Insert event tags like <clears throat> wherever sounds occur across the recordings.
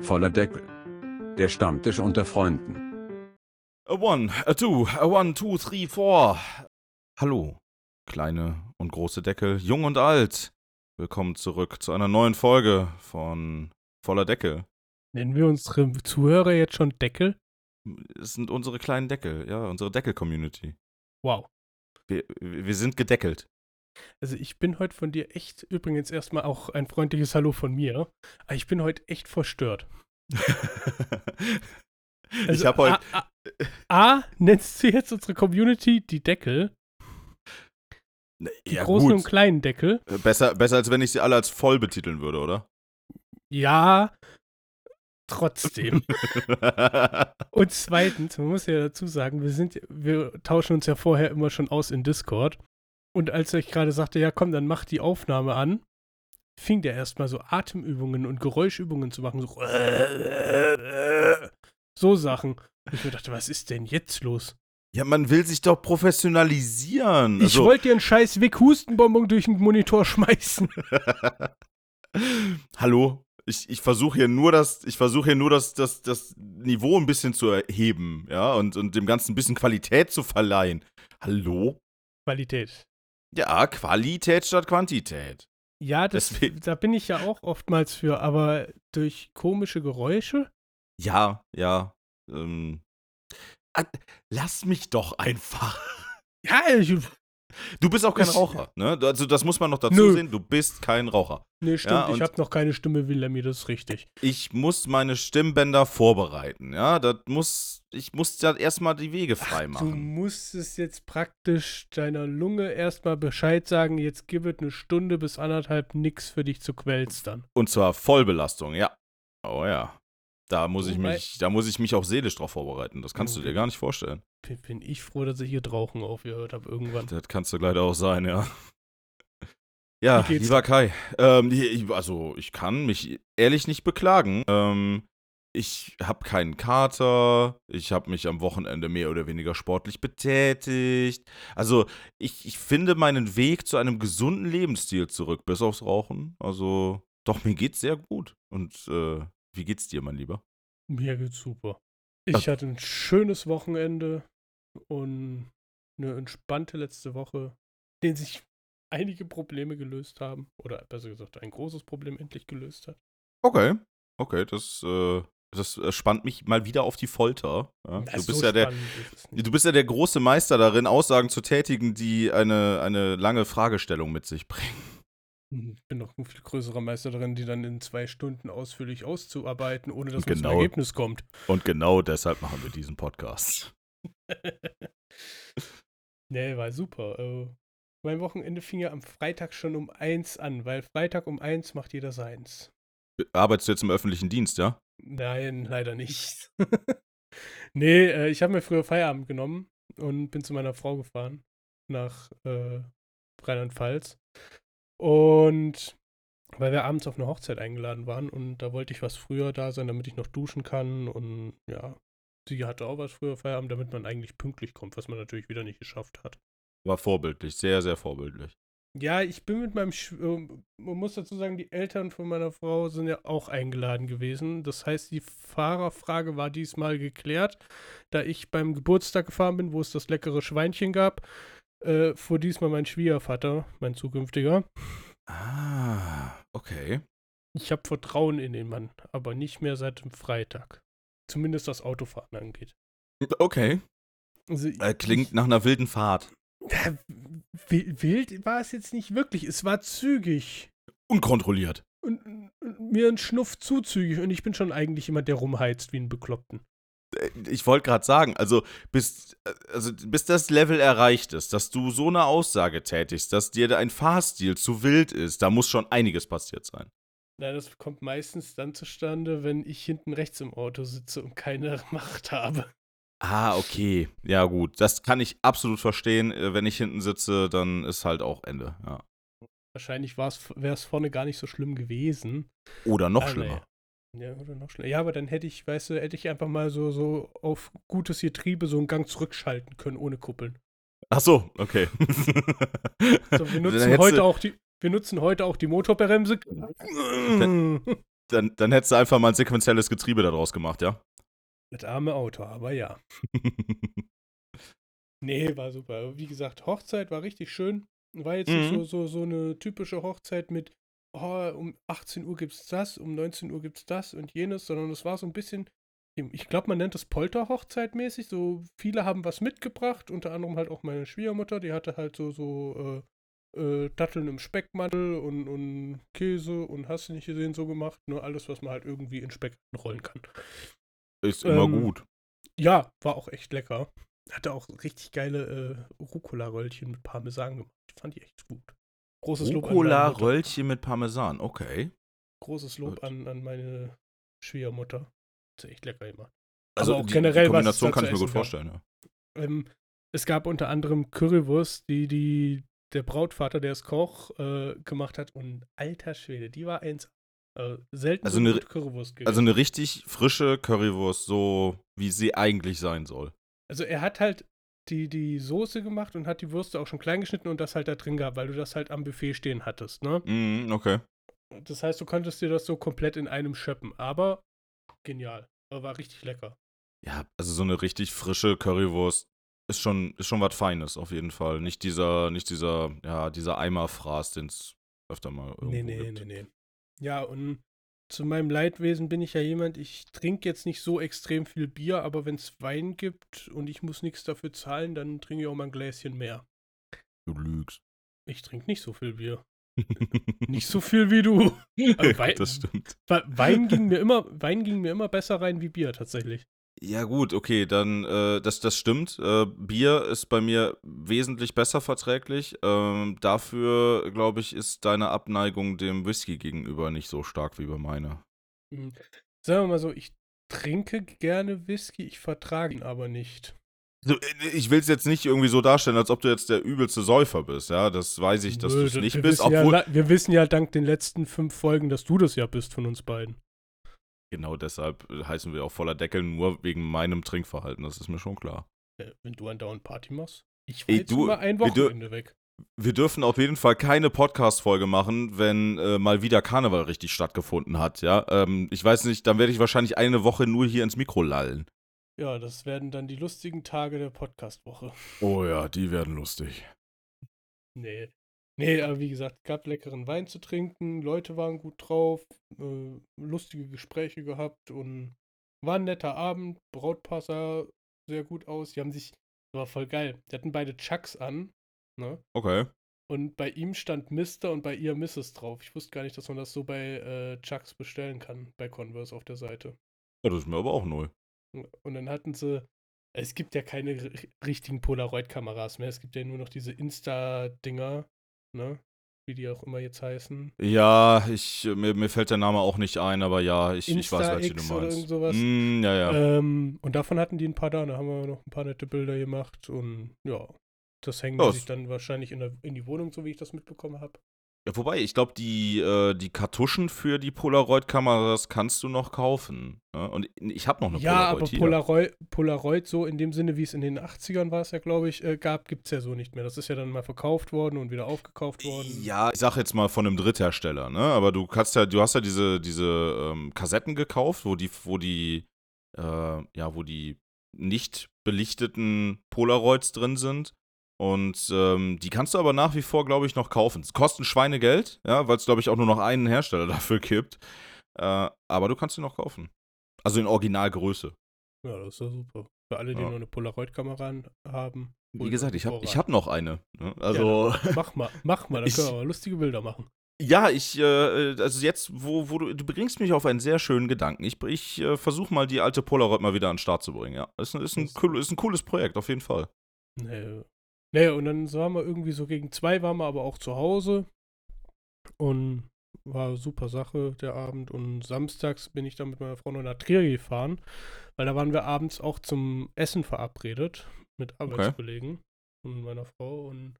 Voller Deckel. Der Stammtisch unter Freunden. A one, a two, a one, two, three, four. Hallo, kleine und große Deckel, jung und alt. Willkommen zurück zu einer neuen Folge von Voller Deckel. Nennen wir unsere Zuhörer jetzt schon Deckel? Es sind unsere kleinen Deckel, ja, unsere Deckel-Community. Wow. Wir, wir sind gedeckelt. Also ich bin heute von dir echt, übrigens erstmal auch ein freundliches Hallo von mir. Aber ich bin heute echt verstört. <laughs> ich Also habe heute. A, A, A, nennst du jetzt unsere Community die Deckel? Die ja, großen gut. und kleinen Deckel? Besser, besser, als wenn ich sie alle als voll betiteln würde, oder? Ja, trotzdem. <laughs> und zweitens, man muss ja dazu sagen, wir sind, wir tauschen uns ja vorher immer schon aus in Discord. Und als ich gerade sagte, ja komm, dann mach die Aufnahme an, fing der erstmal so Atemübungen und Geräuschübungen zu machen. So, so Sachen. Und ich mir dachte, was ist denn jetzt los? ja, man will sich doch professionalisieren. Ich Also, wollte dir einen scheiß Wick-Hustenbonbon durch den Monitor <laughs> schmeißen. <laughs> Hallo? Ich, ich versuche hier nur das, ich versuche hier nur das, das, das Niveau ein bisschen zu erheben, ja, und, und dem Ganzen ein bisschen Qualität zu verleihen. Hallo? Qualität. Ja, Qualität statt Quantität. Ja, das, Deswegen- da bin ich ja auch oftmals für, aber durch komische Geräusche? Ja, ja. Ähm, ah, lass mich doch einfach. Ja, ich, Du bist auch kein Ich- Raucher, ne? Also das muss man noch dazu Nö. sehen, du bist kein Raucher. nee, stimmt, Ja, ich habe noch keine Stimme wie Lemmy, das ist richtig. Ich muss meine Stimmbänder vorbereiten, ja? Das muss, ich muss ja erstmal die Wege frei Du machen. musstest jetzt praktisch deiner Lunge erstmal Bescheid sagen, jetzt gib es eine Stunde bis anderthalb nix für dich zu quälstern. Und zwar Vollbelastung, ja. Oh ja. Da muss ich mich, da muss ich mich auch seelisch drauf vorbereiten. Das kannst du dir Okay. gar nicht vorstellen. Bin, bin ich froh, dass ich hier Rauchen aufgehört habe irgendwann. Das kannst du leider auch sein, ja. Ja, lieber Kai, ähm, ich, also ich kann mich ehrlich nicht beklagen. Ähm, ich habe keinen Kater, ich habe mich am Wochenende mehr oder weniger sportlich betätigt. Also ich, ich finde meinen Weg zu einem gesunden Lebensstil zurück, bis aufs Rauchen. Also doch, mir geht's sehr gut. Und äh, wie geht's dir, mein Lieber? Mir geht's super. Ich hatte ein schönes Wochenende und eine entspannte letzte Woche, in denen sich einige Probleme gelöst haben. Oder besser gesagt, ein großes Problem endlich gelöst hat. Okay, okay, das, äh, das äh, spannt mich mal wieder auf die Folter. Ja? Du ist bist so ja der. Du bist ja der große Meister darin, Aussagen zu tätigen, die eine, eine lange Fragestellung mit sich bringen. Ich bin noch ein viel größerer Meister darin, die dann in zwei Stunden ausführlich auszuarbeiten, ohne dass Und man zum genau. Ergebnis kommt. Und genau deshalb machen wir diesen Podcast. <laughs> nee, war super. Äh, mein Wochenende fing ja am Freitag schon um eins an, weil Freitag um eins macht jeder seins. Arbeitest du jetzt im öffentlichen Dienst, ja? Nein, leider nicht. <laughs> nee, äh, ich habe mir früher Feierabend genommen und bin zu meiner Frau gefahren nach äh, Rheinland-Pfalz. Und weil wir abends auf eine Hochzeit eingeladen waren und da wollte ich was früher da sein, damit ich noch duschen kann und ja, sie hatte auch was früher Feierabend, damit man eigentlich pünktlich kommt, was man natürlich wieder nicht geschafft hat. War vorbildlich, sehr, sehr vorbildlich. Ja, ich bin mit meinem, Sch äh, man muss dazu sagen, die Eltern von meiner Frau sind ja auch eingeladen gewesen. Das heißt, die Fahrerfrage war diesmal geklärt. Da ich beim Geburtstag gefahren bin, wo es das leckere Schweinchen gab, äh, fuhr diesmal mein Schwiegervater, mein zukünftiger. Ah, okay. Ich habe Vertrauen in den Mann, aber nicht mehr seit dem Freitag. Zumindest was Autofahren angeht. Okay. Also, Äh, klingt nach einer wilden Fahrt. Wild war es jetzt nicht wirklich. Es war zügig. Unkontrolliert. und, und mir ein Schnuff zuzügig und ich bin schon eigentlich jemand, der rumheizt wie ein Bekloppten. Äh, Ich wollte gerade sagen, also bis, äh, also bis das Level erreicht ist, dass du so eine Aussage tätigst, dass dir ein Fahrstil zu wild ist, da muss schon einiges passiert sein. Na, das kommt meistens dann zustande, wenn ich hinten rechts im Auto sitze und keine <laughs> Macht habe. Ah, okay. Ja, gut. Das kann ich absolut verstehen. Äh, Wenn ich hinten sitze, dann ist halt auch Ende. Ja. Wahrscheinlich wäre es vorne gar nicht so schlimm gewesen. Oder noch Ah, schlimmer. Ja, oder noch schlimmer. Ja, aber dann hätte ich, weißt du, hätte ich einfach mal so, so auf gutes Getriebe so einen Gang zurückschalten können, ohne Kuppeln. Ach so, okay. <laughs> So, wir nutzen heute auch die, wir nutzen heute auch die Motorbremse. <laughs> Dann, dann hättest du einfach mal ein sequenzielles Getriebe daraus gemacht, ja? Das arme Auto, aber ja. <laughs> Nee, war super. Wie gesagt, Hochzeit war richtig schön. War jetzt nicht Mhm. so, so, so eine typische Hochzeit mit, oh, um 18 Uhr gibt's das, um 19 Uhr gibt's das und jenes, sondern es war so ein bisschen, ich glaube, man nennt das Polterhochzeit mäßig. So viele haben was mitgebracht, unter anderem halt auch meine Schwiegermutter, die hatte halt so, so äh, äh, Datteln im Speckmantel und, und Käse und hast du nicht gesehen, so gemacht. Nur alles, was man halt irgendwie in Speck rollen kann. Ist immer Ähm, gut. Ja, war auch echt lecker. Hatte auch richtig geile äh, Rucola-Röllchen mit Parmesan gemacht. Fand ich echt gut. Großes. Rucola-Röllchen mit Parmesan, okay. Großes Lob Gut. an, an meine Schwiegermutter. Hat sie echt lecker gemacht. Also die, generell, die was Kombination da kann ich mir gut vorstellen, ja. Ähm, es gab unter anderem Currywurst, die, die der Brautvater, der es Koch, äh, gemacht hat. Und alter Schwede, die war eins. Äh, selten Also so eine- Currywurst gegessen. Also eine richtig frische Currywurst, so wie sie eigentlich sein soll. Also er hat halt die, die Soße gemacht und hat die Würste auch schon klein geschnitten und das halt da drin gehabt, weil du das halt am Buffet stehen hattest, ne? Mhm, okay. Das heißt, du konntest dir das so komplett in einem schöppen, aber genial. War richtig lecker. Ja, also so eine richtig frische Currywurst ist schon, ist schon was Feines, auf jeden Fall. Nicht dieser, nicht dieser, ja, dieser Eimerfraß, den es öfter mal irgendwo Nee, nee, gibt. nee, nee. Ja, und zu meinem Leidwesen bin ich ja jemand, ich trinke jetzt nicht so extrem viel Bier, aber wenn es Wein gibt und ich muss nichts dafür zahlen, dann trinke ich auch mal ein Gläschen mehr. Du lügst. Ich trinke nicht so viel Bier. <laughs> Nicht so viel wie du. <laughs> Aber Wei- das stimmt. We- Wein ging mir immer, Wein ging mir immer besser rein wie Bier tatsächlich. Ja, gut, okay, dann, äh, das, das stimmt. Äh, Bier ist bei mir wesentlich besser verträglich. Ähm, dafür, glaube ich, ist deine Abneigung dem Whisky gegenüber nicht so stark wie bei meiner. Mhm. Sagen wir mal so, ich trinke gerne Whisky, ich vertrage ihn aber nicht. So, äh, ich will es jetzt nicht irgendwie so darstellen, als ob du jetzt der übelste Säufer bist, ja. Das weiß ich, dass du es nicht bist, ja, obwohl. wir wissen ja dank den letzten fünf Folgen, dass du das ja bist von uns beiden. Genau deshalb äh, heißen wir auch voller Deckel, nur wegen meinem Trinkverhalten, das ist mir schon klar. Äh, Wenn du andauernd Party machst. Ich war Ey, jetzt du, immer ein Wochenende weg. Wir dürfen auf jeden Fall keine Podcast-Folge machen, wenn äh, mal wieder Karneval richtig stattgefunden hat, ja. Ähm, ich weiß nicht, dann werde ich wahrscheinlich eine Woche nur hier ins Mikro lallen. Ja, das werden dann die lustigen Tage der Podcast-Woche. Oh ja, die werden lustig. Nee. Nee, aber wie gesagt, gab leckeren Wein zu trinken, Leute waren gut drauf, äh, lustige Gespräche gehabt und war ein netter Abend. Brautpaar sah sehr gut aus. Die haben sich, das war voll geil. Die hatten beide Chucks an, ne? Okay. Und bei ihm stand Mr. und bei ihr Mrs. drauf. Ich wusste gar nicht, dass man das so bei äh, Chucks bestellen kann, bei Converse auf der Seite. Ja, das ist mir aber auch neu. Und dann hatten sie, es gibt ja keine richtigen Polaroid-Kameras mehr. Es gibt ja nur noch diese Insta-Dinger, ne? Wie die auch immer jetzt heißen. Ja, ich, mir, mir fällt der Name auch nicht ein, aber ja, ich, ich weiß, welche du oder meinst. sowas. Mm, ja, ja. Ähm, und davon hatten die ein paar da. Da haben wir noch ein paar nette Bilder gemacht. Und ja, das hängen sich dann wahrscheinlich in, der, in die Wohnung, so wie ich das mitbekommen habe. Ja wobei, ich glaube, die, äh, die Kartuschen für die Polaroid-Kameras kannst du noch kaufen. Ne? Und ich habe noch eine Ja, Polaroid aber hier. Polaroid, Polaroid so in dem Sinne, wie es in den 80ern war es ja, glaube ich, äh, gab, gibt es ja so nicht mehr. Das ist ja dann mal verkauft worden und wieder aufgekauft worden. Ja, ich sag jetzt mal von einem Dritthersteller, ne? Aber du kannst ja, du hast ja diese, diese ähm, Kassetten gekauft, wo die, wo die, äh, ja, wo die nicht belichteten Polaroids drin sind. Und ähm, die kannst du aber nach wie vor, glaube ich, noch kaufen. Es kostet Schweinegeld, ja, weil es, glaube ich, auch nur noch einen Hersteller <laughs> dafür gibt. Äh, aber du kannst sie noch kaufen. Also in Originalgröße. Ja, das ist ja super. Für alle, die Ja. nur eine Polaroid-Kamera haben. Wie gesagt, ich habe ich hab noch eine. Ne? Also. Ja, mach mal, mach mal, da können wir aber lustige Bilder machen. Ja, ich, äh, also jetzt, wo, wo du, du bringst mich auf einen sehr schönen Gedanken. Ich, ich äh, versuche mal die alte Polaroid mal wieder an den Start zu bringen, ja. Ist, ein- ist, ein, cool, ist ein cooles Projekt, auf jeden Fall. Nee. Nee, und dann waren wir irgendwie so gegen zwei, waren wir aber auch zu Hause. Und war super Sache der Abend. Und samstags bin ich dann mit meiner Frau noch nach Trier gefahren, weil da waren wir abends auch zum Essen verabredet mit Arbeitskollegen und meiner Frau. Und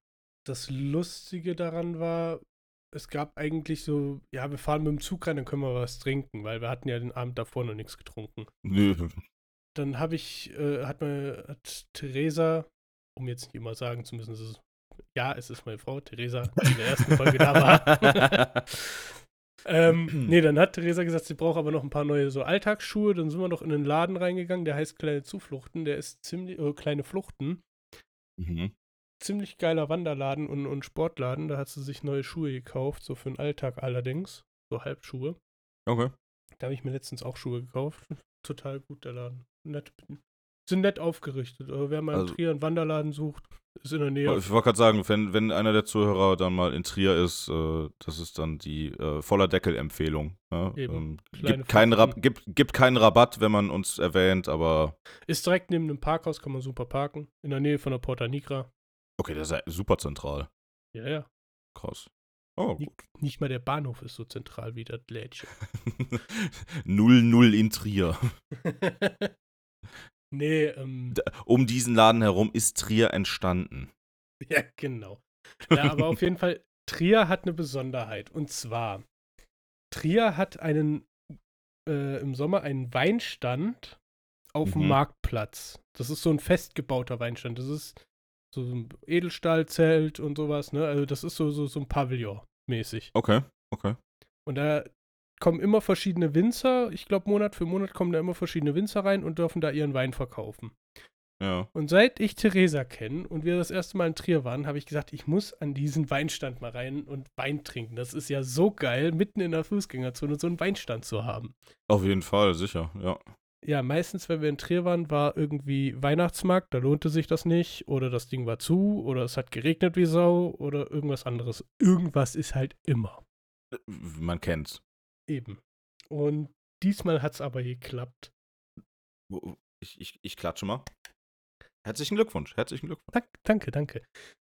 das Lustige daran war, es gab eigentlich so, ja, wir fahren mit dem Zug rein, dann können wir was trinken, weil wir hatten ja den Abend davor noch nichts getrunken. Nö. Dann habe ich, äh, hat mir, hat Theresa, um jetzt nicht immer sagen zu müssen, es ist, ja, es ist meine Frau, Theresa, die in der ersten Folge da war. <laughs> ähm, <clears throat> nee, dann hat Theresa gesagt, sie braucht aber noch ein paar neue so Alltagsschuhe. Dann sind wir noch in einen Laden reingegangen, der heißt Kleine Zufluchten. Der ist ziemlich, äh, Kleine Fluchten. Mhm. Ziemlich geiler Wanderladen und, und Sportladen. Da hat sie sich neue Schuhe gekauft, so für den Alltag allerdings. So Halbschuhe. Okay. Da habe ich mir letztens auch Schuhe gekauft. Total gut, der Laden. Nett, sind nett aufgerichtet. Aber wer mal in Also- Trier einen Wanderladen sucht, ist in der Nähe. Ich wollte gerade sagen, wenn, wenn einer der Zuhörer dann mal in Trier ist, äh, das ist dann die äh, voller Deckel-Empfehlung. Eben. Ähm, gibt, keinen Rab gibt, gibt keinen Rabatt, wenn man uns erwähnt, aber Ist direkt neben dem Parkhaus, kann man super parken. In der Nähe von der Porta Nigra. okay, das ist ja super zentral. Ja, ja. Krass. Oh, gut. Nicht mal der Bahnhof ist so zentral wie das Lädchen. <laughs> 0-0 in Trier. <laughs> nee, ähm, Um diesen Laden herum ist Trier entstanden. <laughs> ja, genau. Ja, <laughs> aber auf jeden Fall, Trier hat eine Besonderheit. Und zwar, Trier hat einen, äh, im Sommer einen Weinstand auf dem Mhm. Marktplatz. Das ist so ein festgebauter Weinstand. Das ist so ein Edelstahlzelt und sowas, ne? Also das ist so, so, so ein Pavillon mäßig. Okay, okay. Und da kommen immer verschiedene Winzer, ich glaube Monat für Monat kommen da immer verschiedene Winzer rein und dürfen da ihren Wein verkaufen. Ja. Und seit ich Theresa kenne und wir das erste Mal in Trier waren, habe ich gesagt, ich muss an diesen Weinstand mal rein und Wein trinken. Das ist ja so geil, mitten in der Fußgängerzone so einen Weinstand zu haben. Auf jeden Fall, sicher, ja. Ja, meistens, wenn wir in Trier waren, war irgendwie Weihnachtsmarkt, da lohnte sich das nicht, oder das Ding war zu, oder es hat geregnet wie Sau, oder irgendwas anderes. Irgendwas ist halt immer. Man kennt's. Eben. Und diesmal hat es aber geklappt. Ich, ich, ich klatsche mal. Herzlichen Glückwunsch, herzlichen Glückwunsch. Dank, danke, danke.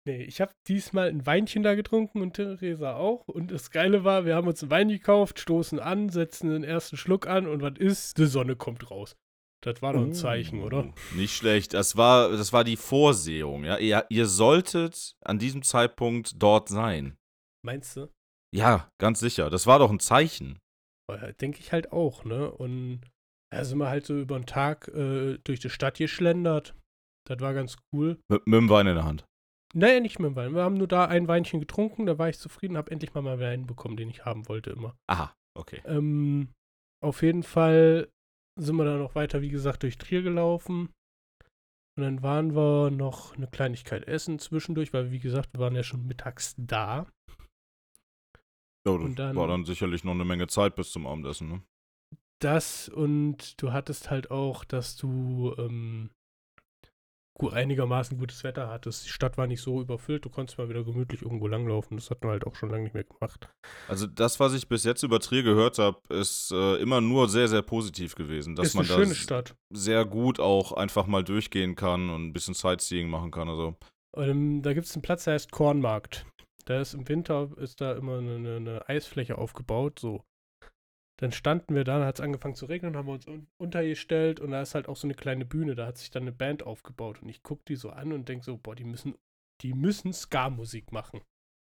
Nee, ich habe diesmal ein Weinchen da getrunken und Theresa auch. Und das Geile war, wir haben uns einen Wein gekauft, stoßen an, setzen den ersten Schluck an und was ist? Die Sonne kommt raus. Das war doch ein Zeichen, oder? Oh, Nicht schlecht. Das war, das war die Vorsehung, ja. Ihr, ihr solltet an diesem Zeitpunkt dort sein. Meinst du? Ja, ganz sicher. Das war doch ein Zeichen. Denke ich halt auch, ne? Und da sind wir halt so über den Tag äh, durch die Stadt geschlendert. Das war ganz cool. Mit, mit dem Wein in der Hand. Naja, nicht mit dem Wein. Wir haben nur da ein Weinchen getrunken, da war ich zufrieden, habe endlich mal meinen Wein bekommen, den ich haben wollte immer. Aha, okay. Ähm, auf jeden Fall sind wir dann noch weiter, wie gesagt, durch Trier gelaufen. Und dann waren wir noch eine Kleinigkeit essen zwischendurch, weil, wie gesagt, wir waren ja schon mittags da. Ja, Und das dann- war dann sicherlich noch eine Menge Zeit bis zum Abendessen, ne? Das und du hattest halt auch, dass du ähm, einigermaßen gutes Wetter hattest. Die Stadt war nicht so überfüllt, du konntest mal wieder gemütlich irgendwo langlaufen. Das hatten wir halt auch schon lange nicht mehr gemacht. Also das, was ich bis jetzt über Trier gehört habe, ist äh, immer nur sehr, sehr positiv gewesen. Dass ist man eine schöne Stadt. sehr gut auch einfach mal durchgehen kann und ein bisschen Sightseeing machen kann. Also Ähm, da gibt es einen Platz, der heißt Kornmarkt. Da ist im Winter ist da immer eine, eine, Eisfläche aufgebaut, so. Dann standen wir da, dann hat es angefangen zu regnen, haben wir uns un untergestellt und da ist halt auch so eine kleine Bühne, da hat sich dann eine Band aufgebaut und ich gucke die so an und denke so, boah, die müssen, die müssen Ska-Musik machen.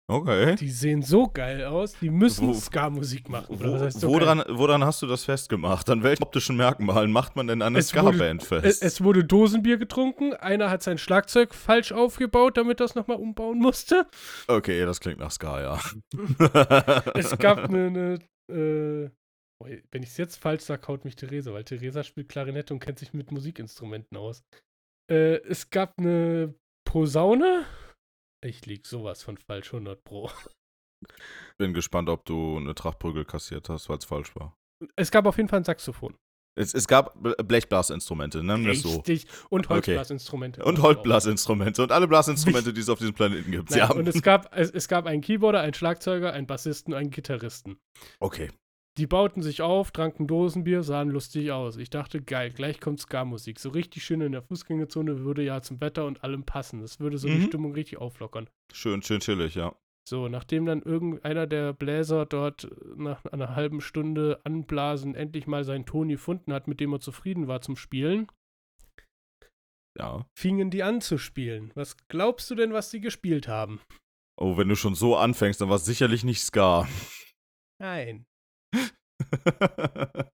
Okay. Die sehen so geil aus, die müssen Ska-Musik machen. Oder Wo, was heißt so geil? woran, woran hast du das festgemacht? An welchen optischen Merkmalen macht man denn eine Es Ska-Band Es, fest? es wurde Dosenbier getrunken, einer hat sein Schlagzeug falsch aufgebaut, damit er es nochmal umbauen musste. okay, das klingt nach Ska, ja. <laughs> es gab eine, eine äh, wenn ich es jetzt falsch sage, haut mich Theresa, weil Theresa spielt Klarinette und kennt sich mit Musikinstrumenten aus. Äh, es gab eine Posaune. Ich lieg sowas von falsch, 100 pro. Bin gespannt, ob du eine Trachtprügel kassiert hast, weil es falsch war. Es gab auf jeden Fall ein Saxophon. Es, es gab Ble- Blechblasinstrumente, nennen wir es so. Richtig. Und Okay. Holzblasinstrumente. Und Holzblasinstrumente und alle Blasinstrumente, die es auf diesem Planeten gibt. Nein. Und es gab, es, es gab einen Keyboarder, einen Schlagzeuger, einen Bassisten, einen Gitarristen. Okay. Die bauten sich auf, tranken Dosenbier, sahen lustig aus. Ich dachte, geil, gleich kommt Ska-Musik. So richtig schön in der Fußgängerzone würde ja zum Wetter und allem passen. Das würde so die Mhm. Stimmung richtig auflockern. Schön, schön chillig, ja. So, nachdem dann irgendeiner der Bläser dort nach einer halben Stunde Anblasen endlich mal seinen Ton gefunden hat, mit dem er zufrieden war zum Spielen, Ja. fingen die an zu spielen. Was glaubst du denn, was sie gespielt haben? Oh, wenn du schon so anfängst, dann war es sicherlich nicht Ska. Nein. <laughs>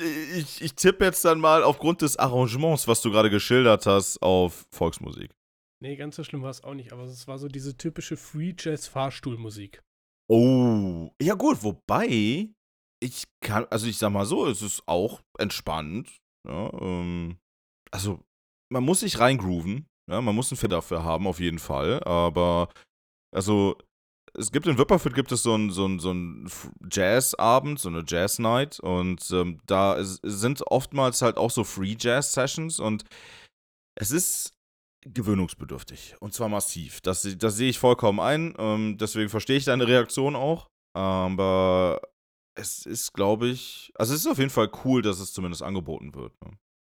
ich, ich tippe jetzt dann mal aufgrund des Arrangements, was du gerade geschildert hast, auf Volksmusik. Nee, ganz so schlimm war es auch nicht, aber es war so diese typische Free Jazz Fahrstuhlmusik. Oh, ja gut, wobei ich kann, also ich sag mal so, es ist auch entspannt. Ja, ähm, also man muss sich reingrooven. Ja, man muss ein Fit dafür haben, auf jeden Fall. Aber also es gibt in Wipperfürth gibt es so einen so so ein Jazz-Abend, so eine Jazz-Night und ähm, da ist, sind oftmals halt auch so Free-Jazz-Sessions und es ist gewöhnungsbedürftig und zwar massiv. Das, das sehe ich vollkommen ein, ähm, deswegen verstehe ich deine Reaktion auch, aber es ist, glaube ich, also es ist auf jeden Fall cool, dass es zumindest angeboten wird. Ne?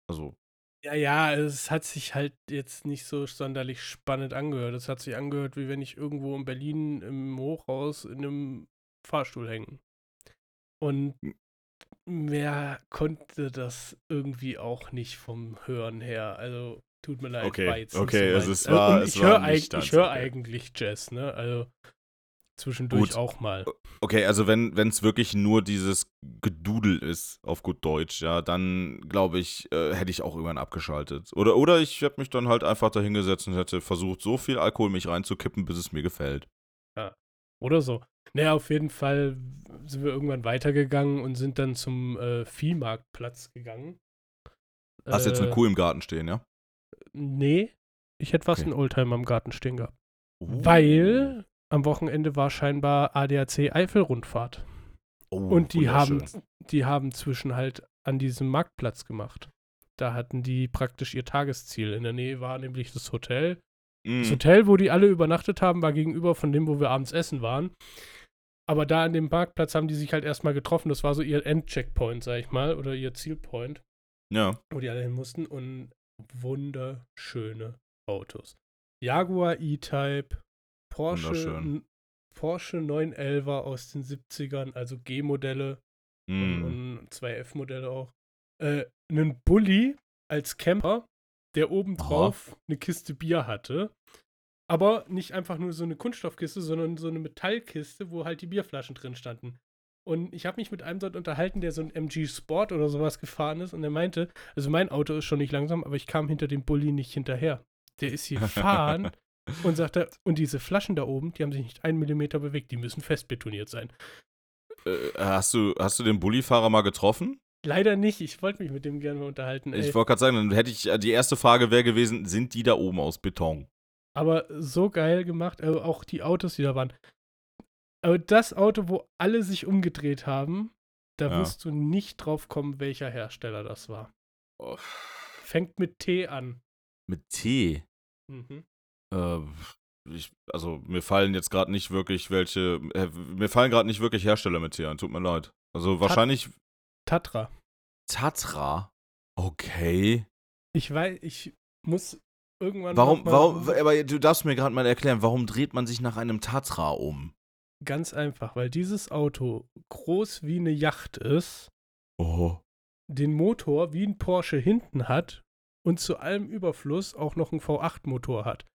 Also ja, ja, es hat sich halt jetzt nicht so sonderlich spannend angehört. Es hat sich angehört, wie wenn ich irgendwo in Berlin im Hochhaus in einem Fahrstuhl hänge. Und mehr konnte das irgendwie auch nicht vom Hören her. Also tut mir leid, okay, war jetzt okay, so also es war, Und ich höre eig hör eigentlich Jazz, ne? Also zwischendurch Gut. auch mal. Okay, also wenn es wirklich nur dieses Gedudel ist, auf gut Deutsch, ja, dann glaube ich, äh, hätte ich auch irgendwann abgeschaltet. Oder, oder ich hätte mich dann halt einfach dahingesetzt und hätte versucht, so viel Alkohol mich reinzukippen, bis es mir gefällt. Ja. Oder so. Naja, auf jeden Fall sind wir irgendwann weitergegangen und sind dann zum äh, Viehmarktplatz gegangen. Hast du jetzt eine Äh, Kuh im Garten stehen, ja? Nee, ich hätte fast Okay. einen Oldtimer im Garten stehen gehabt. Uh. Weil am Wochenende war scheinbar ADAC Eifel-Rundfahrt. Oh, Und die haben, die haben zwischen halt an diesem Marktplatz gemacht. Da hatten die praktisch ihr Tagesziel. In der Nähe war nämlich das Hotel. Das Mm. Hotel, wo die alle übernachtet haben, war gegenüber von dem, wo wir abends essen waren. Aber da an dem Marktplatz haben die sich halt erstmal getroffen. Das war so ihr Endcheckpoint, sag ich mal, oder ihr Zielpoint, Ja. wo die alle hin mussten. Und wunderschöne Autos. Jaguar E-Type, Porsche, Porsche 911er aus den 70ern, also G-Modelle und, Mm. und zwei F-Modelle auch. Äh, einen Bulli als Camper, der obendrauf eine Kiste Bier hatte. Aber nicht einfach nur so eine Kunststoffkiste, sondern so eine Metallkiste, wo halt die Bierflaschen drin standen. Und ich habe mich mit einem dort unterhalten, der so ein MG Sport oder sowas gefahren ist. Und er meinte, also mein Auto ist schon nicht langsam, aber ich kam hinter dem Bulli nicht hinterher. Der ist hier <laughs> gefahren und sagte, und diese Flaschen da oben, die haben sich nicht einen Millimeter bewegt, die müssen festbetoniert sein. Äh, hast, du, hast du den Bullifahrer mal getroffen? Leider nicht, ich wollte mich mit dem gerne mal unterhalten. ey. Ich wollte gerade sagen, dann hätte ich, äh, die erste Frage wäre gewesen, sind die da oben aus Beton? Aber so geil gemacht, also auch die Autos, die da waren. Aber das Auto, wo alle sich umgedreht haben, da Ja. wirst du nicht drauf kommen, welcher Hersteller das war. Oh. Fängt mit T an. Mit T? Mhm. Äh, ich, also mir fallen jetzt gerade nicht wirklich welche, äh, mir fallen gerade nicht wirklich Hersteller mit T ein, tut mir leid. Also wahrscheinlich Tatra. Tatra. Okay. Ich weiß, ich muss irgendwann. Warum, warum, aber du darfst mir gerade mal erklären, warum dreht man sich nach einem Tatra um? Ganz einfach, weil dieses Auto groß wie eine Yacht ist, Oh. den Motor wie ein Porsche hinten hat und zu allem Überfluss auch noch einen V8-Motor hat.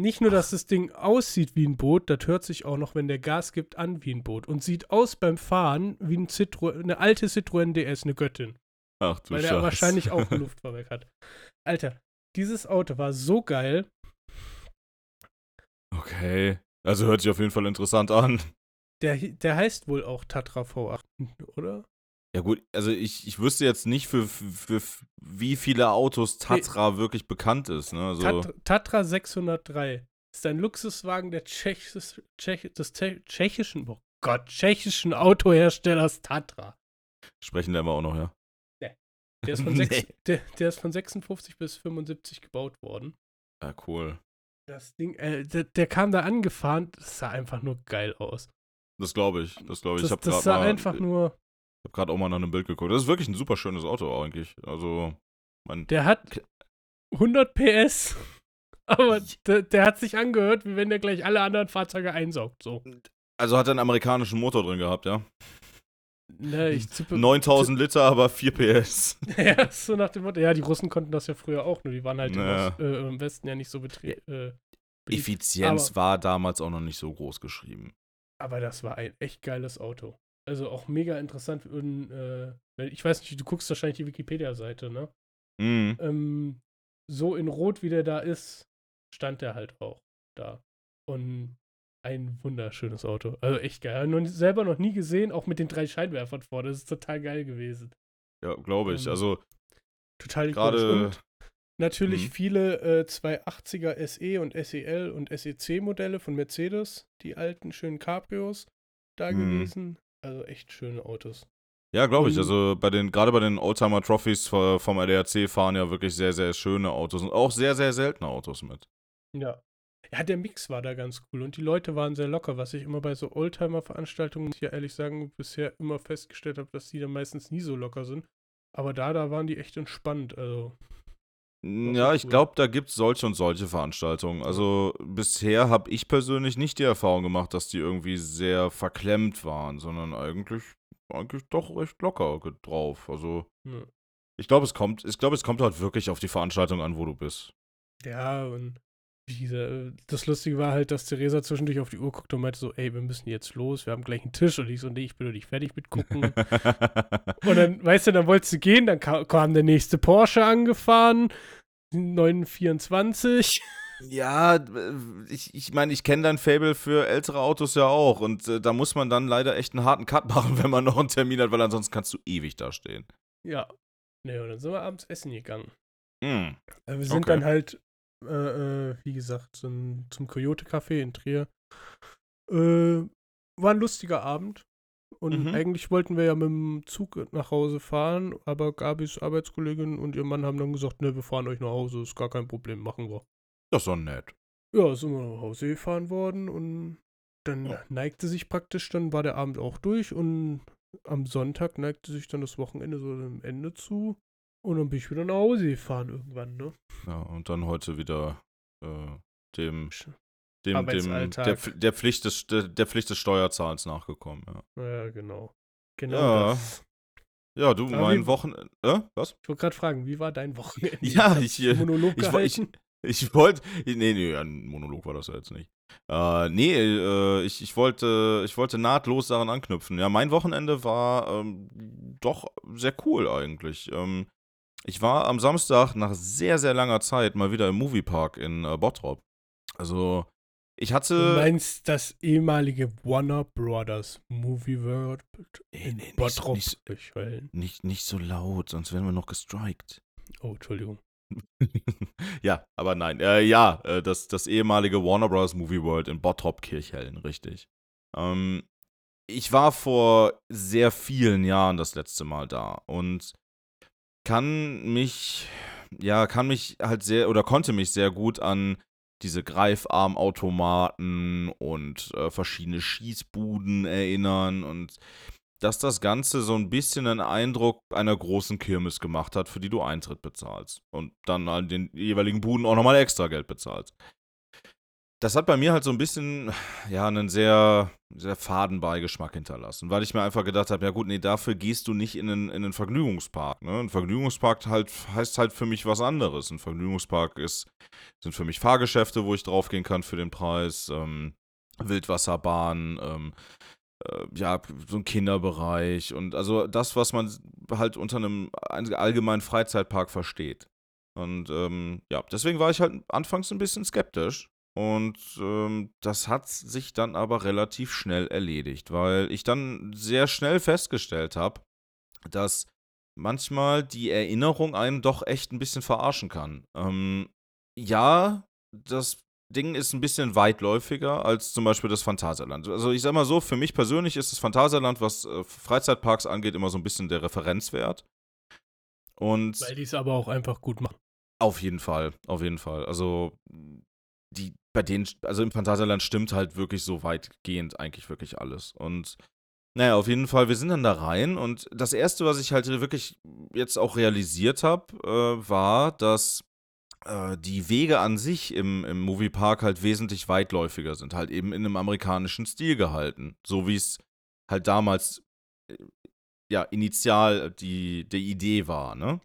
Nicht nur, dass das Ding aussieht wie ein Boot, das hört sich auch noch, wenn der Gas gibt, an wie ein Boot und sieht aus beim Fahren wie ein Citroën, eine alte Citroën DS, eine Göttin. Ach du weil Scheiße. der wahrscheinlich auch ein <laughs> Luftfahrwerk hat. Alter, dieses Auto war so geil. Okay. Also hört sich auf jeden Fall interessant an. Der, der heißt wohl auch Tatra V8, oder? Ja gut, also ich, ich wüsste jetzt nicht, für, für, für wie viele Autos Tatra wirklich bekannt ist. Ne? Also, Tatra, Tatra 603 ist ein Luxuswagen der Tschechis, Tschech, des Tschech- tschechischen, oh Gott, tschechischen Autoherstellers Tatra. sprechen da immer auch noch, ja. Der ist, von <laughs> sechs, Nee. der, der ist von 56 bis 75 gebaut worden. Ja, cool. Das Ding, äh, der, der kam da angefahren, das sah einfach nur geil aus. Das glaube ich. Das glaube ich. Das, ich das sah einfach nur, ich hab grad auch mal nach einem Bild geguckt. Das ist wirklich ein super schönes Auto eigentlich. Also, mein, der hat 100 PS, <laughs> aber der, der hat sich angehört, wie wenn der gleich alle anderen Fahrzeuge einsaugt. So. also hat er einen amerikanischen Motor drin gehabt, ja. Ne, ich zippe, 9000 <laughs> Liter, aber 4 PS. <laughs> Ja, so nach dem Motto. Ja, die Russen konnten das ja früher auch, nur die waren halt im, Naja. Ost, äh, im Westen ja nicht so betrieben. Äh. Effizienz Aber- war damals auch noch nicht so groß geschrieben. aber das war ein echt geiles Auto. Also auch mega interessant. Und, äh, ich weiß nicht, du guckst wahrscheinlich die Wikipedia-Seite, ne? Mhm. Ähm, so in Rot, wie der da ist, stand der halt auch da. Und ein wunderschönes Auto. Also echt geil. Noch, selber noch nie gesehen, auch mit den drei Scheinwerfern vorne. Das ist total geil gewesen. Ja, glaube ich. Ähm, Also Total gerade. natürlich Mhm. viele äh, 280er SE und SEL und SEC-Modelle von Mercedes. Die alten schönen Cabrios da Mhm. gewesen. Also echt schöne Autos. Ja, glaube ich. Also bei den, gerade bei den Oldtimer Trophies vom ADAC fahren ja wirklich sehr, sehr schöne Autos und auch sehr, sehr seltene Autos mit. Ja. Ja, der Mix war da ganz cool und die Leute waren sehr locker, was ich immer bei so Oldtimer-Veranstaltungen, muss ich ja ehrlich sagen, bisher immer festgestellt habe, dass die dann meistens nie so locker sind. Aber da, da waren die echt entspannt. Also, Ja, ich glaube, da gibt es solche und solche Veranstaltungen. Also bisher habe ich persönlich nicht die Erfahrung gemacht, dass die irgendwie sehr verklemmt waren, sondern eigentlich, eigentlich doch recht locker drauf. Also ja. ich glaube, es kommt, ich glaube, es kommt halt wirklich auf die Veranstaltung an, wo du bist. Ja, und gesagt, das Lustige war halt, dass Theresa zwischendurch auf die Uhr guckte und meinte so, ey, wir müssen jetzt los, wir haben gleich einen Tisch. Und ich so, nee, ich bin noch nicht fertig mit gucken. <laughs> und dann, weißt du, dann wolltest du gehen, dann ka kam der nächste Porsche angefahren, 924. Ja, äh, ich, ich meine, ich kenne dein Fable für ältere Autos ja auch und äh, da muss man dann leider echt einen harten Cut machen, <laughs> wenn man noch einen Termin hat, weil ansonsten kannst du ewig da stehen. Ja. Ne, und dann sind wir abends essen gegangen. Äh, Wir sind Okay. dann halt, äh, äh, wie gesagt, zum, zum Coyote Café in Trier. Äh, war ein lustiger Abend. Und Mhm. eigentlich wollten wir ja mit dem Zug nach Hause fahren, aber Gabis Arbeitskollegin und ihr Mann haben dann gesagt, ne, wir fahren euch nach Hause, ist gar kein Problem, machen wir. Das ist doch nett. Ja, sind wir nach Hause gefahren worden und dann Ja. neigte sich praktisch, dann war der Abend auch durch und am Sonntag neigte sich dann das Wochenende so dem Ende zu und dann bin ich wieder nach Hause gefahren irgendwann, ne? Ja, und dann heute wieder äh, dem, dem, dem der, der, Pflicht des, der, der Pflicht des Steuerzahlens nachgekommen. Ja, Ja, genau. Genau Ja. das. ja du, Aber mein Wochenende. Äh, was? Ich wollte gerade fragen, wie war dein Wochenende? <laughs> Ja, ich, du äh, Monolog ich ich-? <laughs> Ich wollte. Nee, nee, ein Monolog war das ja jetzt nicht. Äh, nee, äh, ich, ich, wollte, ich wollte nahtlos daran anknüpfen. Ja, mein Wochenende war ähm, doch sehr cool eigentlich. Ähm, ich war am Samstag nach sehr, sehr langer Zeit mal wieder im Moviepark in äh, Bottrop. Also, ich Du hatte. meinst das ehemalige Warner Brothers Movie World Nee, in nee, nicht- Bottrop nicht- Köln. Nicht, nicht so laut, sonst werden wir noch gestrikt. Oh, Entschuldigung. <laughs> ja, aber nein. Äh, ja, äh, das, das ehemalige Warner Bros. Movie World in Bottrop Kirchhellen, richtig. Ähm, ich war vor sehr vielen Jahren das letzte Mal da und kann mich, ja, kann mich halt sehr oder konnte mich sehr gut an diese Greifarmautomaten und äh, verschiedene Schießbuden erinnern und dass das Ganze so ein bisschen einen Eindruck einer großen Kirmes gemacht hat, für die du Eintritt bezahlst. Und dann an den jeweiligen Buden auch nochmal extra Geld bezahlst. Das hat bei mir halt so ein bisschen, ja, einen sehr, sehr faden Beigeschmack hinterlassen, weil ich mir einfach gedacht habe, ja gut, nee, dafür gehst du nicht in einen, in einen Vergnügungspark. Ne? Ein Vergnügungspark halt, heißt halt für mich was anderes. Ein Vergnügungspark ist, sind für mich Fahrgeschäfte, wo ich draufgehen kann für den Preis, ähm, Wildwasserbahn, ähm, äh, ja, so ein Kinderbereich und also das, was man halt unter einem allgemeinen Freizeitpark versteht. Und ähm, ja, deswegen war ich halt anfangs ein bisschen skeptisch. Und ähm, das hat sich dann aber relativ schnell erledigt, weil ich dann sehr schnell festgestellt habe, dass manchmal die Erinnerung einen doch echt ein bisschen verarschen kann. Ähm, ja, das Ding ist ein bisschen weitläufiger als zum Beispiel das Phantasialand. Also ich sag mal so, für mich persönlich ist das Phantasialand, was äh, Freizeitparks angeht, immer so ein bisschen der Referenzwert. Und Weil die es aber auch einfach gut machen. auf jeden Fall, auf jeden Fall. Also die bei denen, also im Phantasialand stimmt halt wirklich so weitgehend eigentlich wirklich alles. Und naja, auf jeden Fall, wir sind dann da rein und das erste, was ich halt wirklich jetzt auch realisiert habe, äh, war, dass äh, die Wege an sich im, im Moviepark halt wesentlich weitläufiger sind, halt eben in einem amerikanischen Stil gehalten. So wie es halt damals äh, ja initial die, die Idee war, ne?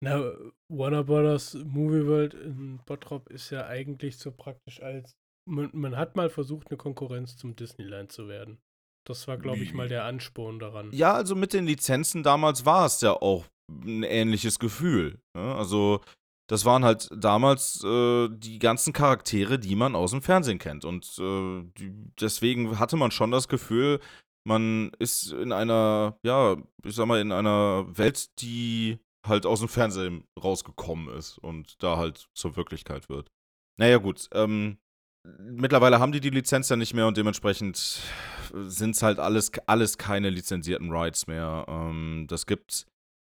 Na, Warner Brothers Movie World in Bottrop ist ja eigentlich so praktisch als. Man, man hat mal versucht, eine Konkurrenz zum Disneyland zu werden. Das war, glaube ich, mal der Ansporn daran. Ja, also mit den Lizenzen damals war es ja auch ein ähnliches Gefühl. Ne? Also das waren halt damals äh, die ganzen Charaktere, die man aus dem Fernsehen kennt. Und äh, die, deswegen hatte man schon das Gefühl, man ist in einer, ja, ich sag mal, in einer Welt, die halt aus dem Fernsehen rausgekommen ist und da halt zur Wirklichkeit wird. Naja, gut. Ähm, mittlerweile haben die die Lizenz ja nicht mehr und dementsprechend sind es halt alles, alles keine lizenzierten Rights mehr. Ähm, das gibt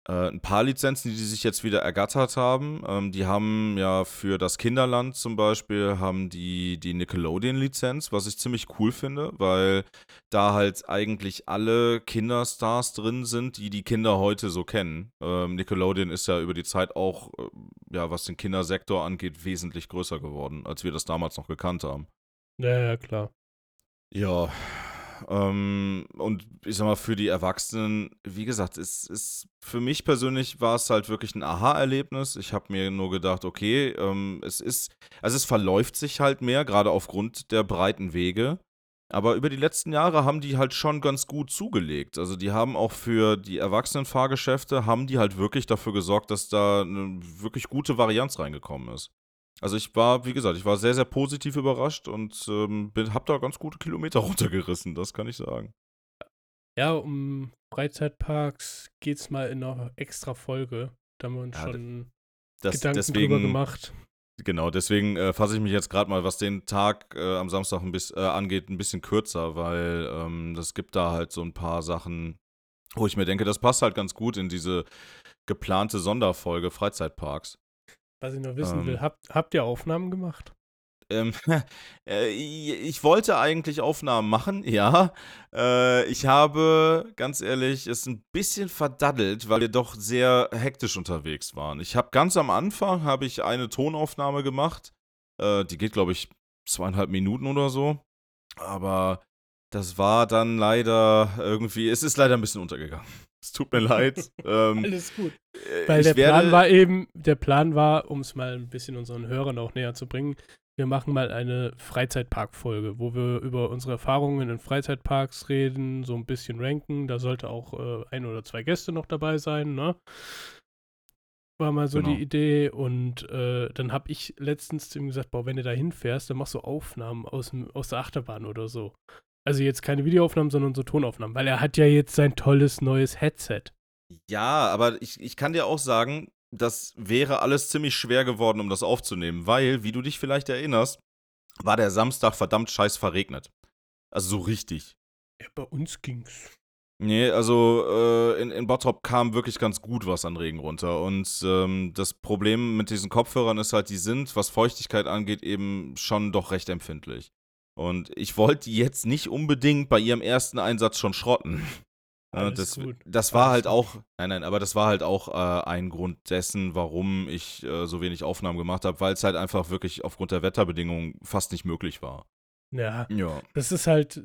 ein paar Lizenzen, die die sich jetzt wieder ergattert haben. Ähm, die haben ja für das Kinderland zum Beispiel haben die die Nickelodeon-Lizenz, was ich ziemlich cool finde, weil da halt eigentlich alle Kinderstars drin sind, die die Kinder heute so kennen. Ähm, Nickelodeon ist ja über die Zeit auch, äh, ja, was den Kindersektor angeht, wesentlich größer geworden, als wir das damals noch gekannt haben. Ja, ja, klar. Ja, ähm, und ich sag mal, für die Erwachsenen, wie gesagt, es ist für mich persönlich war es halt wirklich ein Aha-Erlebnis. Ich habe mir nur gedacht, okay, ähm, es ist, also es verläuft sich halt mehr, gerade aufgrund der breiten Wege. Aber über die letzten Jahre haben die halt schon ganz gut zugelegt. Also die haben auch für die Erwachsenenfahrgeschäfte, haben die halt wirklich dafür gesorgt, dass da eine wirklich gute Varianz reingekommen ist. Also ich war, wie gesagt, ich war sehr, sehr positiv überrascht und ähm, habe da ganz gute Kilometer <laughs> runtergerissen, das kann ich sagen. Ja, um Freizeitparks geht es mal in einer extra Folge. Da haben wir uns ja, schon das, Gedanken deswegen, drüber gemacht. Genau, deswegen äh, fasse ich mich jetzt gerade mal, was den Tag äh, am Samstag ein bisschen, äh, angeht, ein bisschen kürzer, weil ähm, das gibt da halt so ein paar Sachen, wo ich mir denke, das passt halt ganz gut in diese geplante Sonderfolge Freizeitparks. Was ich noch wissen ähm, will, habt, habt ihr Aufnahmen gemacht? Ähm, <laughs> äh, ich wollte eigentlich Aufnahmen machen, <laughs> ja. Äh, ich habe, ganz ehrlich, es ein bisschen verdaddelt, weil wir doch sehr hektisch unterwegs waren. Ich habe ganz am Anfang habe ich eine Tonaufnahme gemacht. Äh, die geht, glaube ich, zweieinhalb Minuten oder so. Aber das war dann leider irgendwie, es ist leider ein bisschen untergegangen. <laughs> Es tut mir leid. <laughs> ähm, Alles gut. Äh, Weil der Plan war eben, der Plan war, um es mal ein bisschen unseren Hörern auch näher zu bringen, wir machen mal eine Freizeitpark-Folge, wo wir über unsere Erfahrungen in Freizeitparks reden, so ein bisschen ranken. Da sollte auch äh, ein oder zwei Gäste noch dabei sein, ne? War mal so genau. die Idee. Und äh, dann habe ich letztens zu ihm gesagt, boah, wenn du da hinfährst, dann machst du Aufnahmen aus, aus der Achterbahn oder so. Also jetzt keine Videoaufnahmen, sondern so Tonaufnahmen, weil er hat ja jetzt sein tolles neues Headset. Ja, aber ich, ich kann dir auch sagen, das wäre alles ziemlich schwer geworden, um das aufzunehmen, weil, wie du dich vielleicht erinnerst, war der Samstag verdammt scheiß verregnet. Also so richtig. Ja, bei uns ging's. Nee, also äh, in, in Bottrop kam wirklich ganz gut was an Regen runter. Und ähm, das Problem mit diesen Kopfhörern ist halt, die sind, was Feuchtigkeit angeht, eben schon doch recht empfindlich. Und ich wollte die jetzt nicht unbedingt bei ihrem ersten Einsatz schon schrotten. Ja, das, das, war Alles halt auch, nein, nein, aber das war halt auch äh, ein Grund dessen, warum ich äh, so wenig Aufnahmen gemacht habe, weil es halt einfach wirklich aufgrund der Wetterbedingungen fast nicht möglich war. Ja, ja. das ist halt,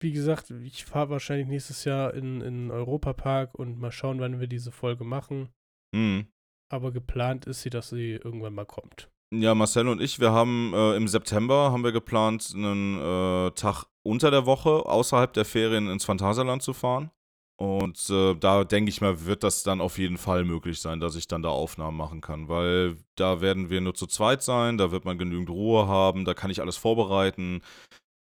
wie gesagt, ich fahre wahrscheinlich nächstes Jahr in, in Europapark und mal schauen, wann wir diese Folge machen. Mhm. Aber geplant ist sie, dass sie irgendwann mal kommt. Ja, Marcel und ich, wir haben äh, im September haben wir geplant, einen äh, Tag unter der Woche außerhalb der Ferien ins Phantasialand zu fahren. Und äh, da denke ich mal, wird das dann auf jeden Fall möglich sein, dass ich dann da Aufnahmen machen kann, weil da werden wir nur zu zweit sein, da wird man genügend Ruhe haben, da kann ich alles vorbereiten.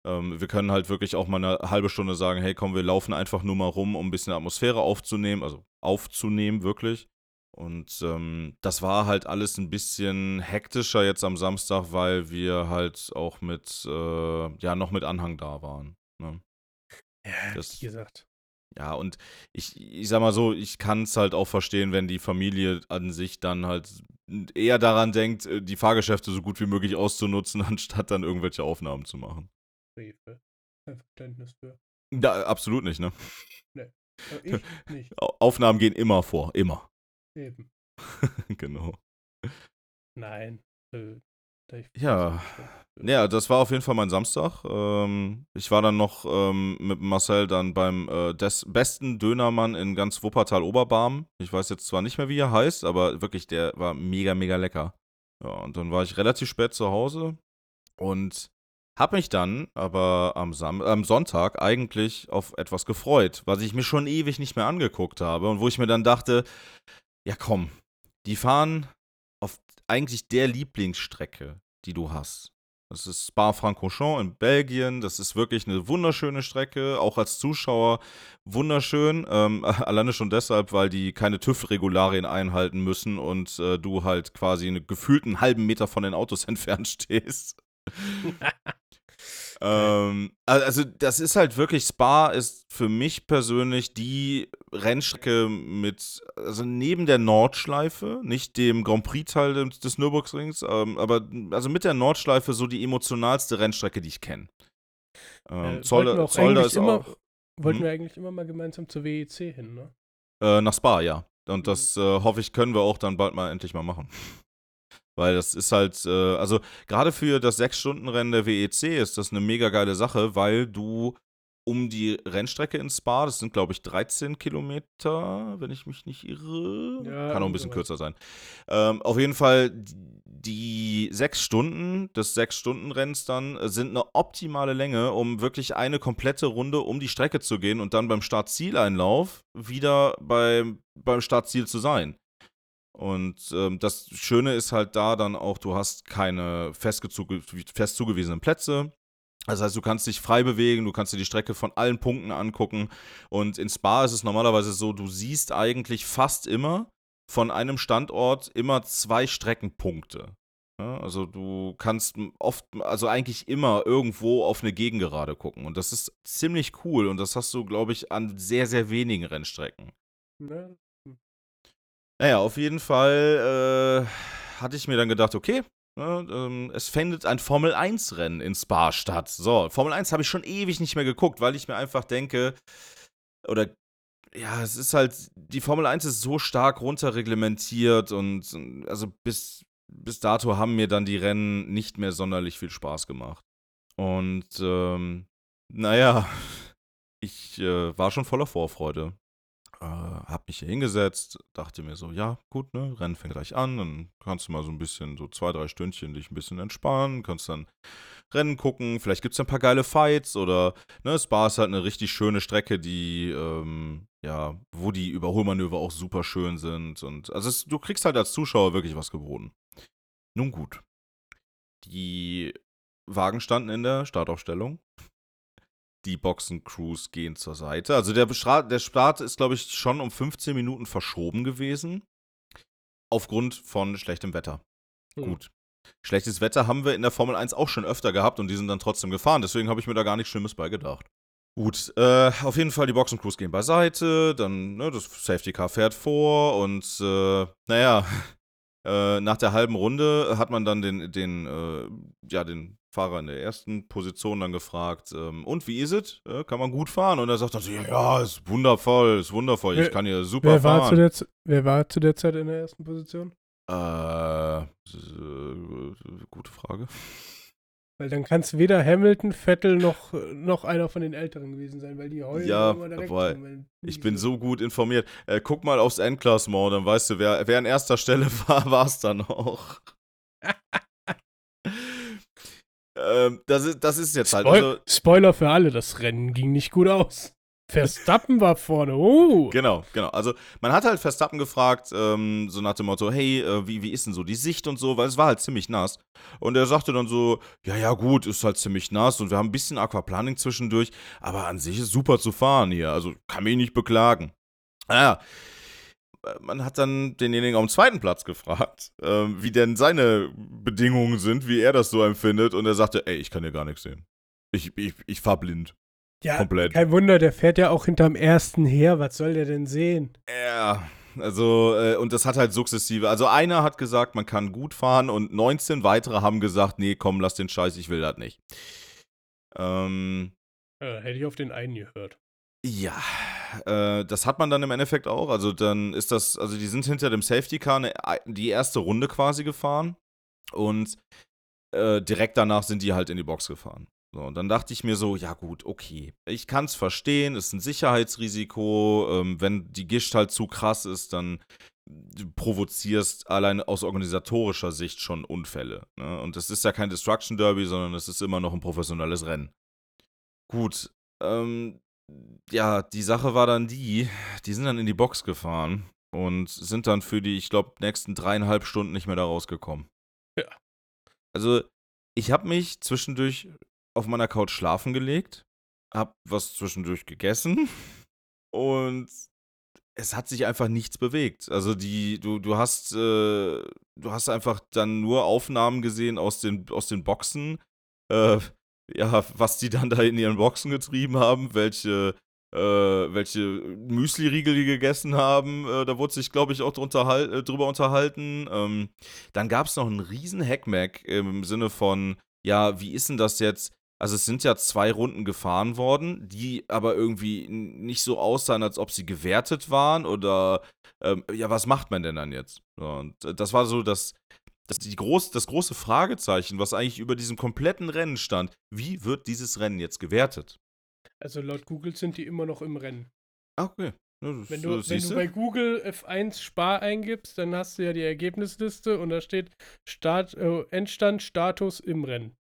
Ähm, wir können halt wirklich auch mal eine halbe Stunde sagen, hey komm, wir laufen einfach nur mal rum, um ein bisschen Atmosphäre aufzunehmen, also aufzunehmen wirklich. Und ähm, das war halt alles ein bisschen hektischer jetzt am Samstag, weil wir halt auch mit, äh, ja, noch mit Anhang da waren. Ne? Ja, das, wie gesagt. Ja, und ich, ich sag mal so, ich kann es halt auch verstehen, wenn die Familie an sich dann halt eher daran denkt, äh, die Fahrgeschäfte so gut wie möglich auszunutzen, <laughs> anstatt dann irgendwelche Aufnahmen zu machen. Briefe. Verständnis für. Ja, absolut nicht, ne? Nee. <laughs> Ich nicht. Aufnahmen gehen immer vor, immer. Eben. <laughs> genau. Nein. Äh, ja. Ja, das war auf jeden Fall mein Samstag. Ähm, ich war dann noch ähm, mit Marcel dann beim äh, des besten Dönermann in ganz Wuppertal-Oberbarm. Ich weiß jetzt zwar nicht mehr, wie er heißt, aber wirklich, der war mega, mega lecker. Ja, und dann war ich relativ spät zu Hause und hab mich dann aber am, Sam am Sonntag eigentlich auf etwas gefreut, was ich mir schon ewig nicht mehr angeguckt habe und wo ich mir dann dachte, ja komm, die fahren auf eigentlich der Lieblingsstrecke, die du hast. Das ist Spa-Francorchamps in Belgien. Das ist wirklich eine wunderschöne Strecke, auch als Zuschauer wunderschön. Ähm, <laughs> alleine schon deshalb, weil die keine TÜV-Regularien einhalten müssen und äh, du halt quasi einen gefühlten halben Meter von den Autos <laughs> entfernt stehst. <laughs> Ähm, also das ist halt wirklich, Spa ist für mich persönlich die Rennstrecke mit, also neben der Nordschleife, nicht dem Grand Prix-Teil des, des Nürburgrings, ähm, aber also mit der Nordschleife so die emotionalste Rennstrecke, die ich kenne. Ähm, äh, Zolder, Zolder ist immer, auch. Wollten hm? wir eigentlich immer mal gemeinsam zur WEC hin, ne? Äh, nach Spa, ja. Und das mhm. äh, hoffe ich, können wir auch dann bald mal endlich mal machen. <laughs> Weil das ist halt, äh, also gerade für das 6-Stunden-Rennen der WEC ist das eine mega geile Sache, weil du um die Rennstrecke ins Spa, das sind glaube ich 13 Kilometer, wenn ich mich nicht irre. Ja, Kann auch ein bisschen kürzer sein. Ähm, auf jeden Fall, die sechs Stunden des Sechs-Stunden-Rennens dann sind eine optimale Länge, um wirklich eine komplette Runde um die Strecke zu gehen und dann beim Start-Ziel-Einlauf wieder beim, beim Startziel zu sein. Und ähm, das Schöne ist halt da dann auch, du hast keine fest, fest zugewiesenen Plätze. Das heißt, du kannst dich frei bewegen, du kannst dir die Strecke von allen Punkten angucken. Und in Spa ist es normalerweise so, du siehst eigentlich fast immer von einem Standort immer zwei Streckenpunkte. Also du kannst oft, also eigentlich immer irgendwo auf eine Gegengerade gucken. Und das ist ziemlich cool. Und das hast du, glaube ich, an sehr, sehr wenigen Rennstrecken. Ja, naja, auf jeden Fall äh, hatte ich mir dann gedacht, okay, ne, ähm, es findet ein Formel-1-Rennen in Spa statt. So, Formel 1 habe ich schon ewig nicht mehr geguckt, weil ich mir einfach denke, oder ja, es ist halt, die Formel 1 ist so stark runterreglementiert und also bis, bis dato haben mir dann die Rennen nicht mehr sonderlich viel Spaß gemacht. Und ähm, naja, <laughs> ich äh, war schon voller Vorfreude äh, habe mich hier hingesetzt, dachte mir so, ja, gut, ne, Rennen fängt gleich an, dann kannst du mal so ein bisschen, so zwei, drei Stündchen dich ein bisschen entspannen, kannst dann Rennen gucken, vielleicht gibt es ein paar geile Fights oder, ne, Spa ist halt eine richtig schöne Strecke, die, ähm, ja, wo die Überholmanöver auch super schön sind und, also es, du kriegst halt als Zuschauer wirklich was geboten. Nun gut. Die Wagen standen in der Startaufstellung die Boxencrews gehen zur Seite. Also der, der Start ist, glaube ich, schon um 15 Minuten verschoben gewesen. Aufgrund von schlechtem Wetter. Hm. Gut. Schlechtes Wetter haben wir in der Formel 1 auch schon öfter gehabt und die sind dann trotzdem gefahren. Deswegen habe ich mir da gar nichts Schlimmes bei gedacht. Gut, äh, auf jeden Fall die Boxencrews gehen beiseite, dann, ne, das Safety Car fährt vor und, äh, naja, <laughs> äh, nach der halben Runde hat man dann den, den, äh, ja, den Fahrer in der ersten Position dann gefragt, ähm, und wie ist es? Äh, kann man gut fahren? Und er sagt dann so, ja, ist wundervoll, ist wundervoll, ich kann hier super wer fahren. War zu der, wer war zu der Zeit in der ersten Position? Äh, gute Frage. Weil dann kann es weder Hamilton, Vettel noch, noch einer von den Älteren gewesen sein, weil die heulen ja, immer direkt aber kommen, ich bin so gut informiert. Äh, guck mal aufs Endklassement, dann weißt du, wer, wer an erster Stelle <laughs> war, war es dann auch. <laughs> ähm, das, ist, das ist jetzt halt. Spoil also, Spoiler für alle, das Rennen ging nicht gut aus. Verstappen war vorne. Uh. Genau, genau. Also man hat halt Verstappen gefragt, ähm, so nach dem Motto, hey, äh, wie, wie ist denn so die Sicht und so, weil es war halt ziemlich nass. Und er sagte dann so, ja, ja, gut, ist halt ziemlich nass und wir haben ein bisschen Aquaplaning zwischendurch, aber an sich ist super zu fahren hier, also kann mich nicht beklagen. Naja, man hat dann denjenigen auf dem zweiten Platz gefragt, äh, wie denn seine Bedingungen sind, wie er das so empfindet und er sagte, ey, ich kann hier gar nichts sehen. Ich, ich, ich fahr blind. Ja, Komplett. kein Wunder, der fährt ja auch hinterm ersten her. Was soll der denn sehen? Ja, also, äh, und das hat halt sukzessive. Also, einer hat gesagt, man kann gut fahren und 19 weitere haben gesagt, nee, komm, lass den Scheiß, ich will das nicht. Ähm. Ja, hätte ich auf den einen gehört. Ja, äh, das hat man dann im Endeffekt auch. Also, dann ist das, also, die sind hinter dem Safety Car eine, die erste Runde quasi gefahren und äh, direkt danach sind die halt in die Box gefahren. So, und dann dachte ich mir so, ja gut, okay, ich kann es verstehen, ist ein Sicherheitsrisiko, ähm, wenn die Gischt halt zu krass ist, dann provozierst allein aus organisatorischer Sicht schon Unfälle. Ne? Und es ist ja kein Destruction Derby, sondern es ist immer noch ein professionelles Rennen. Gut, ähm, ja, die Sache war dann die, die sind dann in die Box gefahren und sind dann für die, ich glaube, nächsten dreieinhalb Stunden nicht mehr da rausgekommen. Ja. Also, ich habe mich zwischendurch auf meiner Couch schlafen gelegt, habe was zwischendurch gegessen <laughs> und es hat sich einfach nichts bewegt. Also die, du, du hast, äh, du hast einfach dann nur Aufnahmen gesehen aus den, aus den Boxen, äh, ja, was die dann da in ihren Boxen getrieben haben, welche, äh, welche Müsli-Riegel die gegessen haben. Äh, da wurde sich, glaube ich, auch drunter, äh, drüber unterhalten. Ähm, dann gab es noch einen riesen Hackmack im Sinne von, ja, wie ist denn das jetzt? Also es sind ja zwei Runden gefahren worden, die aber irgendwie nicht so aussahen, als ob sie gewertet waren oder ähm, ja, was macht man denn dann jetzt? Und äh, das war so das, das, die groß, das große Fragezeichen, was eigentlich über diesem kompletten Rennen stand. Wie wird dieses Rennen jetzt gewertet? Also laut Google sind die immer noch im Rennen. Ah, okay. Das, Wenn du, wenn du bei Google F1 Spar eingibst, dann hast du ja die Ergebnisliste und da steht Start, äh, Endstand, Status im Rennen.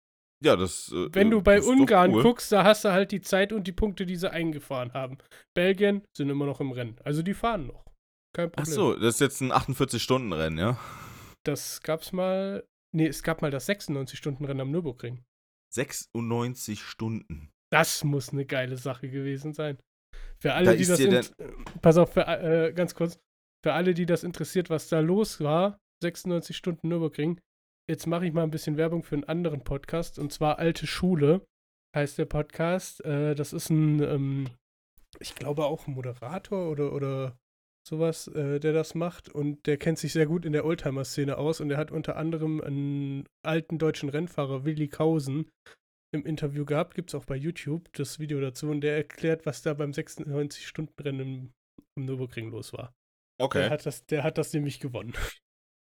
ja, das. Äh, Wenn du äh, bei ist doch Ungarn cool. guckst, da hast du halt die Zeit und die Punkte, die sie eingefahren haben. Belgien sind immer noch im Rennen. Also die fahren noch. Kein Ach Problem. so, das ist jetzt ein 48-Stunden-Rennen, ja? Das gab's mal. Nee, es gab mal das 96-Stunden-Rennen am Nürburgring. 96 Stunden. Das muss eine geile Sache gewesen sein. Für Da alle, die ist das. dir int- Pass auf, für, äh, ganz kurz. Für alle, die das interessiert, was da los war, 96 Stunden Nürburgring. Jetzt mache ich mal ein bisschen Werbung für einen anderen Podcast und zwar Alte Schule heißt der Podcast. Äh, das ist ein, ähm, ich glaube auch ein Moderator oder, oder sowas, äh, der das macht und der kennt sich sehr gut in der Oldtimer-Szene aus und der hat unter anderem einen alten deutschen Rennfahrer, Willi Kausen, im Interview gehabt, gibt es auch bei YouTube das Video dazu und der erklärt, was da beim 96-Stunden-Rennen im, im Nürburgring los war. Der, hat das, der hat das nämlich gewonnen.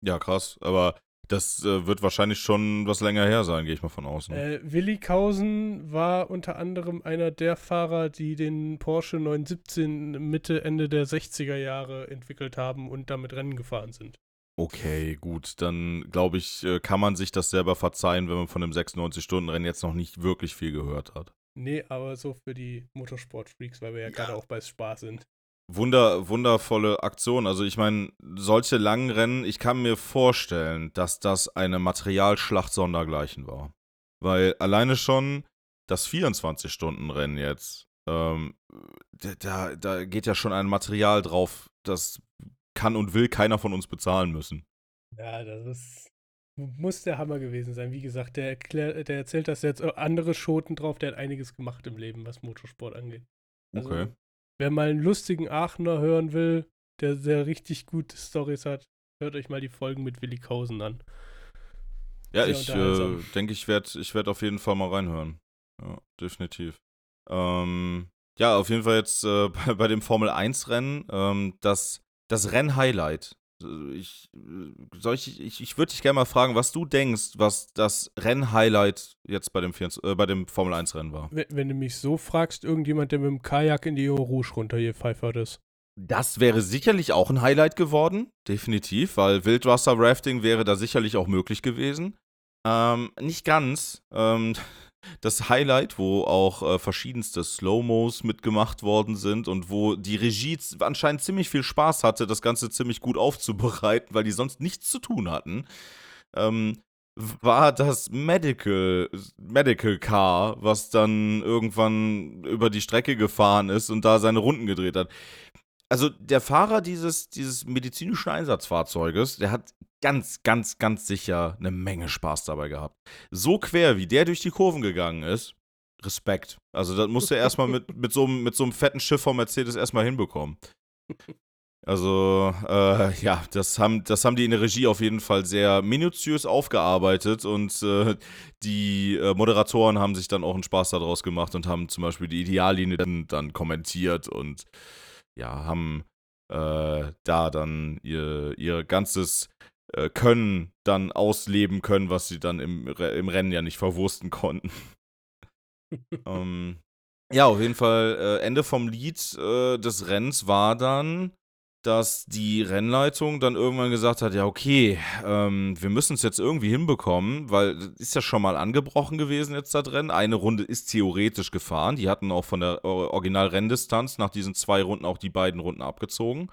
Ja, krass. Aber das äh, wird wahrscheinlich schon was länger her sein, gehe ich mal von aus. Ne? Äh, Willi Kausen war unter anderem einer der Fahrer, die den Porsche 917 Mitte, Ende der 60er Jahre entwickelt haben und damit Rennen gefahren sind. Okay, gut. Dann glaube ich, äh, kann man sich das selber verzeihen, wenn man von dem 96-Stunden-Rennen jetzt noch nicht wirklich viel gehört hat. Nee, aber so für die Motorsport-Freaks, weil wir ja, Ja. gerade auch bei Spaß sind. Wunder, wundervolle Aktion. Also ich meine, solche langen Rennen, ich kann mir vorstellen, dass das eine Materialschlacht sondergleichen war. Weil alleine schon das 24-Stunden-Rennen jetzt, ähm, da- da, geht ja schon ein Material drauf, das kann und will keiner von uns bezahlen müssen. Ja, das ist. Muss der Hammer gewesen sein. Wie gesagt, der, erklär, der erzählt das jetzt äh, andere Schoten drauf, der hat einiges gemacht im Leben, was Motorsport angeht. Also, Okay. Wer mal einen lustigen Aachener hören will, der sehr richtig gute Stories hat, hört euch mal die Folgen mit Willi Kausen an. Ja, Sehr ich äh, denke, ich werde ich werd auf jeden Fall mal reinhören. Ja, definitiv. Ähm, ja, auf jeden Fall jetzt äh, <laughs> bei, bei dem Formel 1-Rennen, ähm, das, das Renn-Highlight. Ich, äh, soll ich, ich, ich würde dich gerne mal fragen, was du denkst, was das Renn-Highlight jetzt bei dem, 24 äh, bei dem Formel 1-Rennen war. Wenn, wenn du mich so fragst, irgendjemand, der mit dem Kajak in die Eau Rouge runtergepfeifert ist. Das wäre sicherlich auch ein Highlight geworden, definitiv, weil Wildwasser-Rafting wäre da sicherlich auch möglich gewesen. Ähm, nicht ganz. Ähm, das Highlight, wo auch äh, verschiedenste Slow-Mos mitgemacht worden sind und wo die Regie anscheinend ziemlich viel Spaß hatte, das Ganze ziemlich gut aufzubereiten, weil die sonst nichts zu tun hatten, ähm, war das Medical, Medical Car, was dann irgendwann über die Strecke gefahren ist und da seine Runden gedreht hat. Also der Fahrer dieses, dieses medizinischen Einsatzfahrzeuges, der hat ganz, ganz, ganz sicher eine Menge Spaß dabei gehabt. So quer, wie der durch die Kurven gegangen ist, Respekt. Also das musste er erstmal mit, mit, so, einem- mit so einem fetten Schiff vom Mercedes erstmal hinbekommen. Also, äh, ja, das haben, das haben die in der Regie auf jeden Fall sehr minutiös aufgearbeitet und äh, die äh, Moderatoren haben sich dann auch einen Spaß daraus gemacht und haben zum Beispiel die Ideallinie dann, dann kommentiert und ja, haben äh, da dann ihr, ihr ganzes äh, Können dann ausleben können, was sie dann im, im Rennen ja nicht verwursten konnten. <laughs> ähm, ja, auf jeden Fall, äh, Ende vom Lied äh, des Rennens war dann, dass die Rennleitung dann irgendwann gesagt hat, ja, okay, ähm, wir müssen es jetzt irgendwie hinbekommen, weil das ist ja schon mal angebrochen gewesen jetzt da drin. Eine Runde ist theoretisch gefahren. Die hatten auch von der Or- Original-Renndistanz nach diesen zwei Runden auch die beiden Runden abgezogen.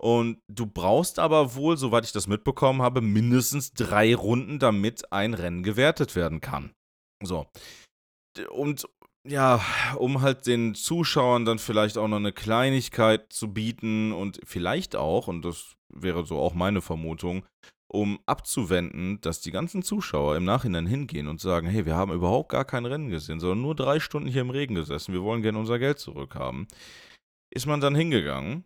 Und du brauchst aber wohl, soweit ich das mitbekommen habe, mindestens drei Runden, damit ein Rennen gewertet werden kann. So. Und ja, um halt den Zuschauern dann vielleicht auch noch eine Kleinigkeit zu bieten und vielleicht auch, und das wäre so auch meine Vermutung, um abzuwenden, dass die ganzen Zuschauer im Nachhinein hingehen und sagen, hey, wir haben überhaupt gar kein Rennen gesehen, sondern nur drei Stunden hier im Regen gesessen, wir wollen gerne unser Geld zurückhaben, ist man dann hingegangen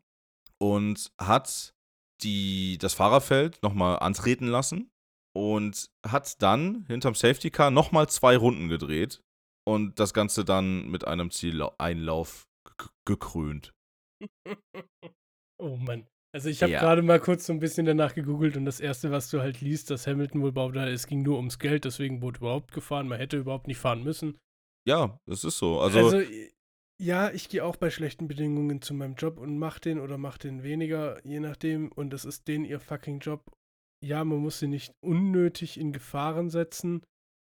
und hat die, das Fahrerfeld nochmal antreten lassen und hat dann hinterm Safety Car nochmal zwei Runden gedreht und das Ganze dann mit einem Zieleinlauf gekrönt. oh Mann. Also ich habe Ja. gerade mal kurz so ein bisschen danach gegoogelt und das erste, was du halt liest, dass Hamilton wohl behauptet hat, es ging nur ums Geld, deswegen wurde überhaupt gefahren. Man hätte überhaupt nicht fahren müssen. Ja, das ist so. Also, Also, i- ja, ich gehe auch bei schlechten Bedingungen zu meinem Job und mach den oder mach den weniger, je nachdem. Und das ist den ihr fucking Job. Ja, man muss sie nicht unnötig in Gefahren setzen,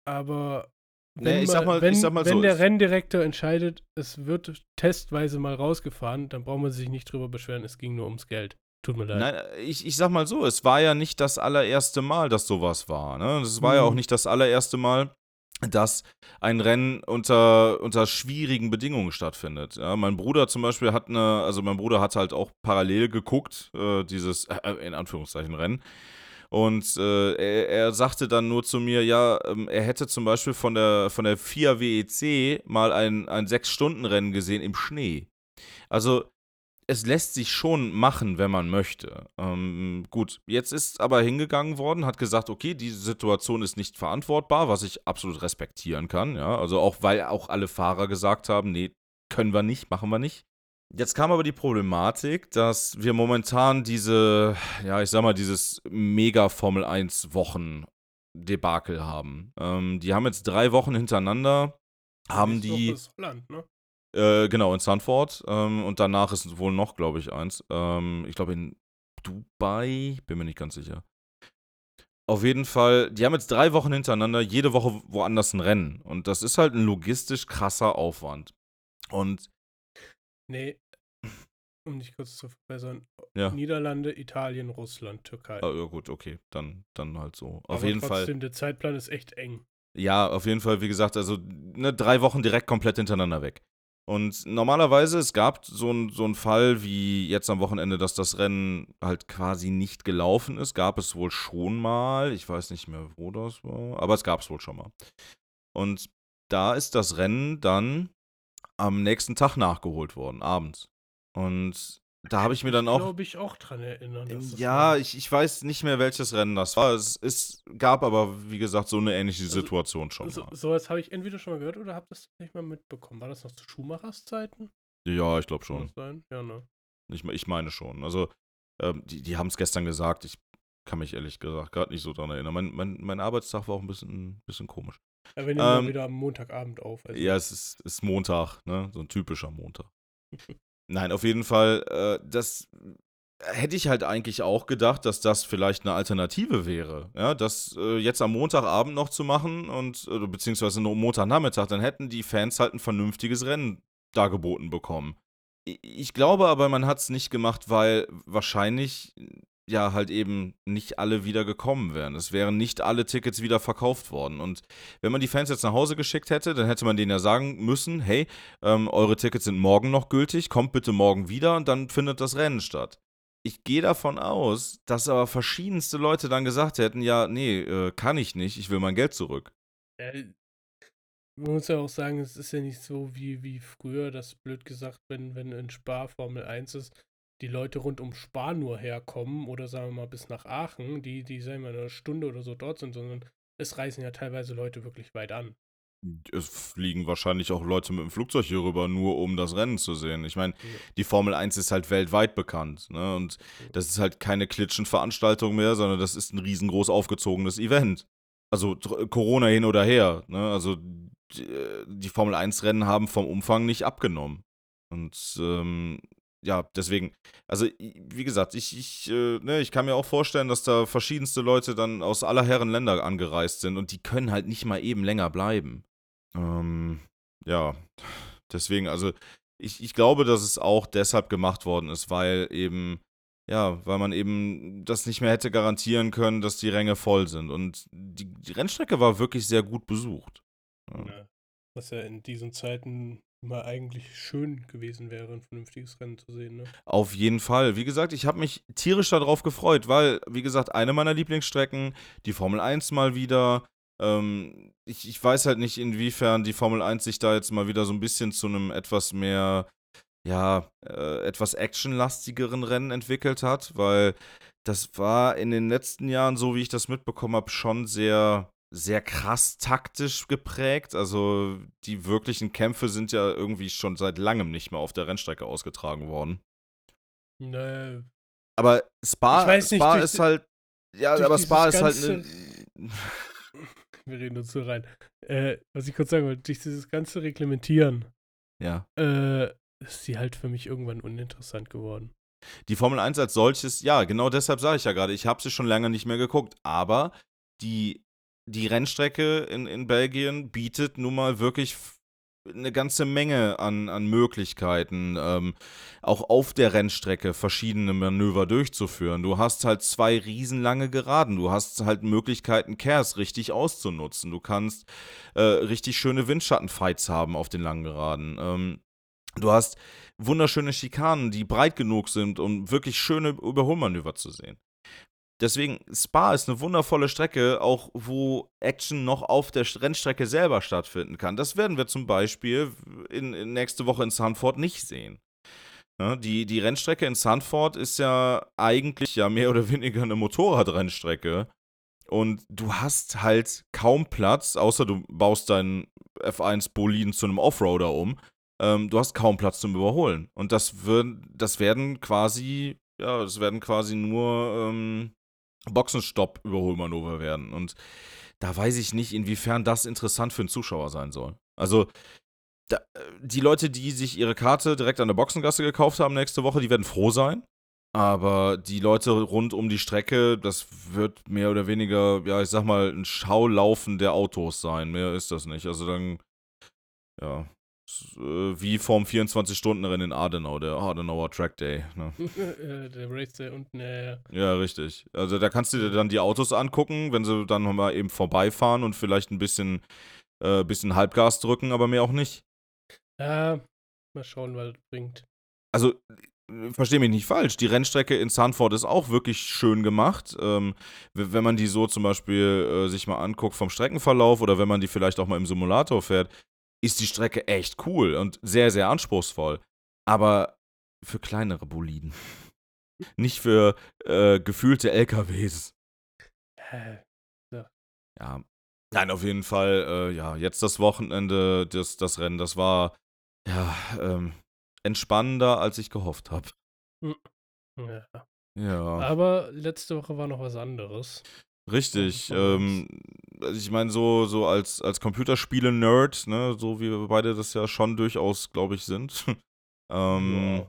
aber wenn, Nee, ich sag mal- wenn, ich sag mal wenn so, der Renndirektor entscheidet, es wird testweise mal rausgefahren, dann braucht man sich nicht drüber beschweren, es ging nur ums Geld. Tut mir leid. Nein, ich, ich sag mal so, es war ja nicht das allererste Mal, dass sowas war. Ne? Es war ja auch Mhm. nicht das allererste Mal, dass ein Rennen unter, unter schwierigen Bedingungen stattfindet. Ja, mein Bruder zum Beispiel hat eine, also mein Bruder hat halt auch parallel geguckt, äh, dieses, äh, in Anführungszeichen, Rennen. Und äh, er, er sagte dann nur zu mir, ja, ähm, er hätte zum Beispiel von der, von der FIA WEC mal ein, ein Sechs-Stunden-Rennen gesehen im Schnee. Also es lässt sich schon machen, wenn man möchte. Ähm, gut, jetzt ist aber hingegangen worden, hat gesagt, okay, diese Situation ist nicht verantwortbar, was ich absolut respektieren kann, ja. Also auch, weil auch alle Fahrer gesagt haben, nee, können wir nicht, machen wir nicht. Jetzt kam aber die Problematik, dass wir momentan diese, ja, ich sag mal, dieses mega Formel 1 Wochen Debakel haben. Ähm, die haben jetzt drei Wochen hintereinander, haben die. Holland, ne? Äh, genau, in Sanford. Ähm, und danach ist wohl noch, glaube ich, eins. Ähm, ich glaube in Dubai, bin mir nicht ganz sicher. Auf jeden Fall, die haben jetzt drei Wochen hintereinander, jede Woche woanders ein Rennen. Und das ist halt ein logistisch krasser Aufwand. Und Nee, um dich kurz zu verbessern. ja, Niederlande, Italien, Russland, Türkei. ah, ja gut, okay, dann, dann halt so. Auf Aber jeden Fall. trotzdem, der Zeitplan ist echt eng. Ja, auf jeden Fall, wie gesagt, also ne, drei Wochen direkt komplett hintereinander weg. Und normalerweise, es gab so einen so einen Fall wie jetzt am Wochenende, dass das Rennen halt quasi nicht gelaufen ist. Gab es wohl schon mal. Ich weiß nicht mehr, wo das war, aber es gab es wohl schon mal. Und da ist das Rennen dann am nächsten Tag nachgeholt worden, abends. Und da habe ich mir dann auch. glaube ich auch dran erinnern. das Ja, ich, ich weiß nicht mehr, welches Rennen das war. Es, es gab aber, wie gesagt, so eine ähnliche Also, Situation schon So, mal. sowas habe ich entweder schon mal gehört oder habe das nicht mal mitbekommen. War das noch zu Schumachers Zeiten? Ja, ich glaube schon. sein? Ja, ne. Ich, ich meine schon. Also, ähm, die, die haben es gestern gesagt. Ich kann mich ehrlich gesagt gerade nicht so dran erinnern. Mein, mein, mein Arbeitstag war auch ein bisschen, bisschen komisch. Ja, wir nehmen Ähm, wieder am Montagabend auf. Also. Ja, es ist, ist Montag, ne? So ein typischer Montag. <laughs> Nein, auf jeden Fall, äh, das hätte ich halt eigentlich auch gedacht, dass das vielleicht eine Alternative wäre. Ja, das äh, jetzt am Montagabend noch zu machen und äh, beziehungsweise nur Montagnachmittag, dann hätten die Fans halt ein vernünftiges Rennen dargeboten bekommen. Ich glaube aber, man hat es nicht gemacht, weil wahrscheinlich ja halt eben nicht alle wieder gekommen wären. Es wären nicht alle Tickets wieder verkauft worden. Und wenn man die Fans jetzt nach Hause geschickt hätte, dann hätte man denen ja sagen müssen, hey, ähm, eure Tickets sind morgen noch gültig, kommt bitte morgen wieder und dann findet das Rennen statt. Ich gehe davon aus, dass aber verschiedenste Leute dann gesagt hätten, ja, nee, äh, kann ich nicht, ich will mein Geld zurück. Äh, man muss ja auch sagen, es ist ja nicht so wie, wie früher, das blöd gesagt, wenn, wenn in Spa Formel 1 ist, die Leute rund um Spa nur herkommen oder sagen wir mal bis nach Aachen, die, die sagen wir eine Stunde oder so dort sind, sondern es reisen ja teilweise Leute wirklich weit an. Es fliegen wahrscheinlich auch Leute mit dem Flugzeug hier rüber, nur um das Rennen zu sehen. Ich meine, Ja. die Formel 1 ist halt weltweit bekannt. Ne? Und das ist halt keine Klitschenveranstaltung mehr, sondern das ist ein riesengroß aufgezogenes Event. Also tr- Corona hin oder her. Ne? Also die, äh, die Formel 1-Rennen haben vom Umfang nicht abgenommen. Und ähm, ja, deswegen, also wie gesagt, ich, ich, äh, ne, ich kann mir auch vorstellen, dass da verschiedenste Leute dann aus aller Herren Länder angereist sind und die können halt nicht mal eben länger bleiben. Ähm, ja, deswegen, also ich, ich glaube, dass es auch deshalb gemacht worden ist, weil eben ja, weil man eben das nicht mehr hätte garantieren können, dass die Ränge voll sind. Und die, die Rennstrecke war wirklich sehr gut besucht. Ja. Was ja in diesen Zeiten immer eigentlich schön gewesen wäre, ein vernünftiges Rennen zu sehen. Ne? Auf jeden Fall. Wie gesagt, ich habe mich tierisch darauf gefreut, weil, wie gesagt, eine meiner Lieblingsstrecken, die Formel 1 mal wieder. Ähm, ich, ich weiß halt nicht, inwiefern die Formel 1 sich da jetzt mal wieder so ein bisschen zu einem etwas mehr, ja, äh, etwas actionlastigeren Rennen entwickelt hat, weil das war in den letzten Jahren, so wie ich das mitbekommen habe, schon sehr sehr krass taktisch geprägt. Also die wirklichen Kämpfe sind ja irgendwie schon seit langem nicht mehr auf der Rennstrecke ausgetragen worden. Nee. Aber Spa, nicht, Spa ist halt. Ja, aber Spa ist halt. ganze- Ne, <laughs> Wir reden uns so rein. Äh, was ich kurz sagen wollte, durch dieses ganze Reglementieren ja. äh, ist sie halt für mich irgendwann uninteressant geworden. Die Formel 1 als solches, ja, genau deshalb sage ich ja gerade, ich habe sie schon lange nicht mehr geguckt. Aber die, die Rennstrecke in, in Belgien bietet nun mal wirklich eine ganze Menge an, an Möglichkeiten, ähm, auch auf der Rennstrecke verschiedene Manöver durchzuführen. Du hast halt zwei riesenlange Geraden, du hast halt Möglichkeiten, Kers richtig auszunutzen. Du kannst äh, richtig schöne Windschattenfights haben auf den langen Geraden. Ähm, du hast wunderschöne Schikanen, die breit genug sind, um wirklich schöne Überholmanöver zu sehen. Deswegen, Spa ist eine wundervolle Strecke, auch wo Action noch auf der Rennstrecke selber stattfinden kann. Das werden wir zum Beispiel in, in nächste Woche in Sanford nicht sehen. Ja, die, die Rennstrecke in Sanford ist ja eigentlich ja mehr oder weniger eine Motorradrennstrecke. Und du hast halt kaum Platz, außer du baust deinen F1-Boliden zu einem Offroader um. Ähm, du hast kaum Platz zum Überholen. Und das, wird, das werden quasi, ja, das werden quasi nur ähm, Boxenstopp-Überholmanöver werden. Und da weiß ich nicht, inwiefern das interessant für einen Zuschauer sein soll. Also, da, die Leute, die sich ihre Karte direkt an der Boxengasse gekauft haben nächste Woche, die werden froh sein. Aber die Leute rund um die Strecke, das wird mehr oder weniger, ja, ich sag mal, ein Schaulaufen der Autos sein. Mehr ist das nicht. Also dann, ja, äh, wie vorm 24-Stunden-Rennen in Adenau, der Adenauer Track Day. Ne? <laughs> Der Race da unten, äh, Ja, richtig. Also da kannst du dir dann die Autos angucken, wenn sie dann mal eben vorbeifahren und vielleicht ein bisschen, äh, bisschen Halbgas drücken, aber mehr auch nicht. ja, mal schauen, was das bringt. Also, äh, versteh mich nicht falsch, die Rennstrecke in Sanford ist auch wirklich schön gemacht. Ähm, wenn man die so zum Beispiel äh, sich mal anguckt vom Streckenverlauf oder wenn man die vielleicht auch mal im Simulator fährt, ist die Strecke echt cool und sehr, sehr anspruchsvoll. Aber für kleinere Boliden. <laughs> Nicht für äh, gefühlte LKWs. Äh, Ja. Nein, auf jeden Fall, äh, ja, jetzt das Wochenende, das, das Rennen, das war ja ähm, entspannender, als ich gehofft habe. ja. Ja, Aber letzte Woche war noch was anderes. Richtig. Ähm, also ich meine, so, so als, als Computerspiele-Nerd, ne, so wie wir beide das ja schon durchaus, glaube ich, sind, <laughs> ähm, Ja.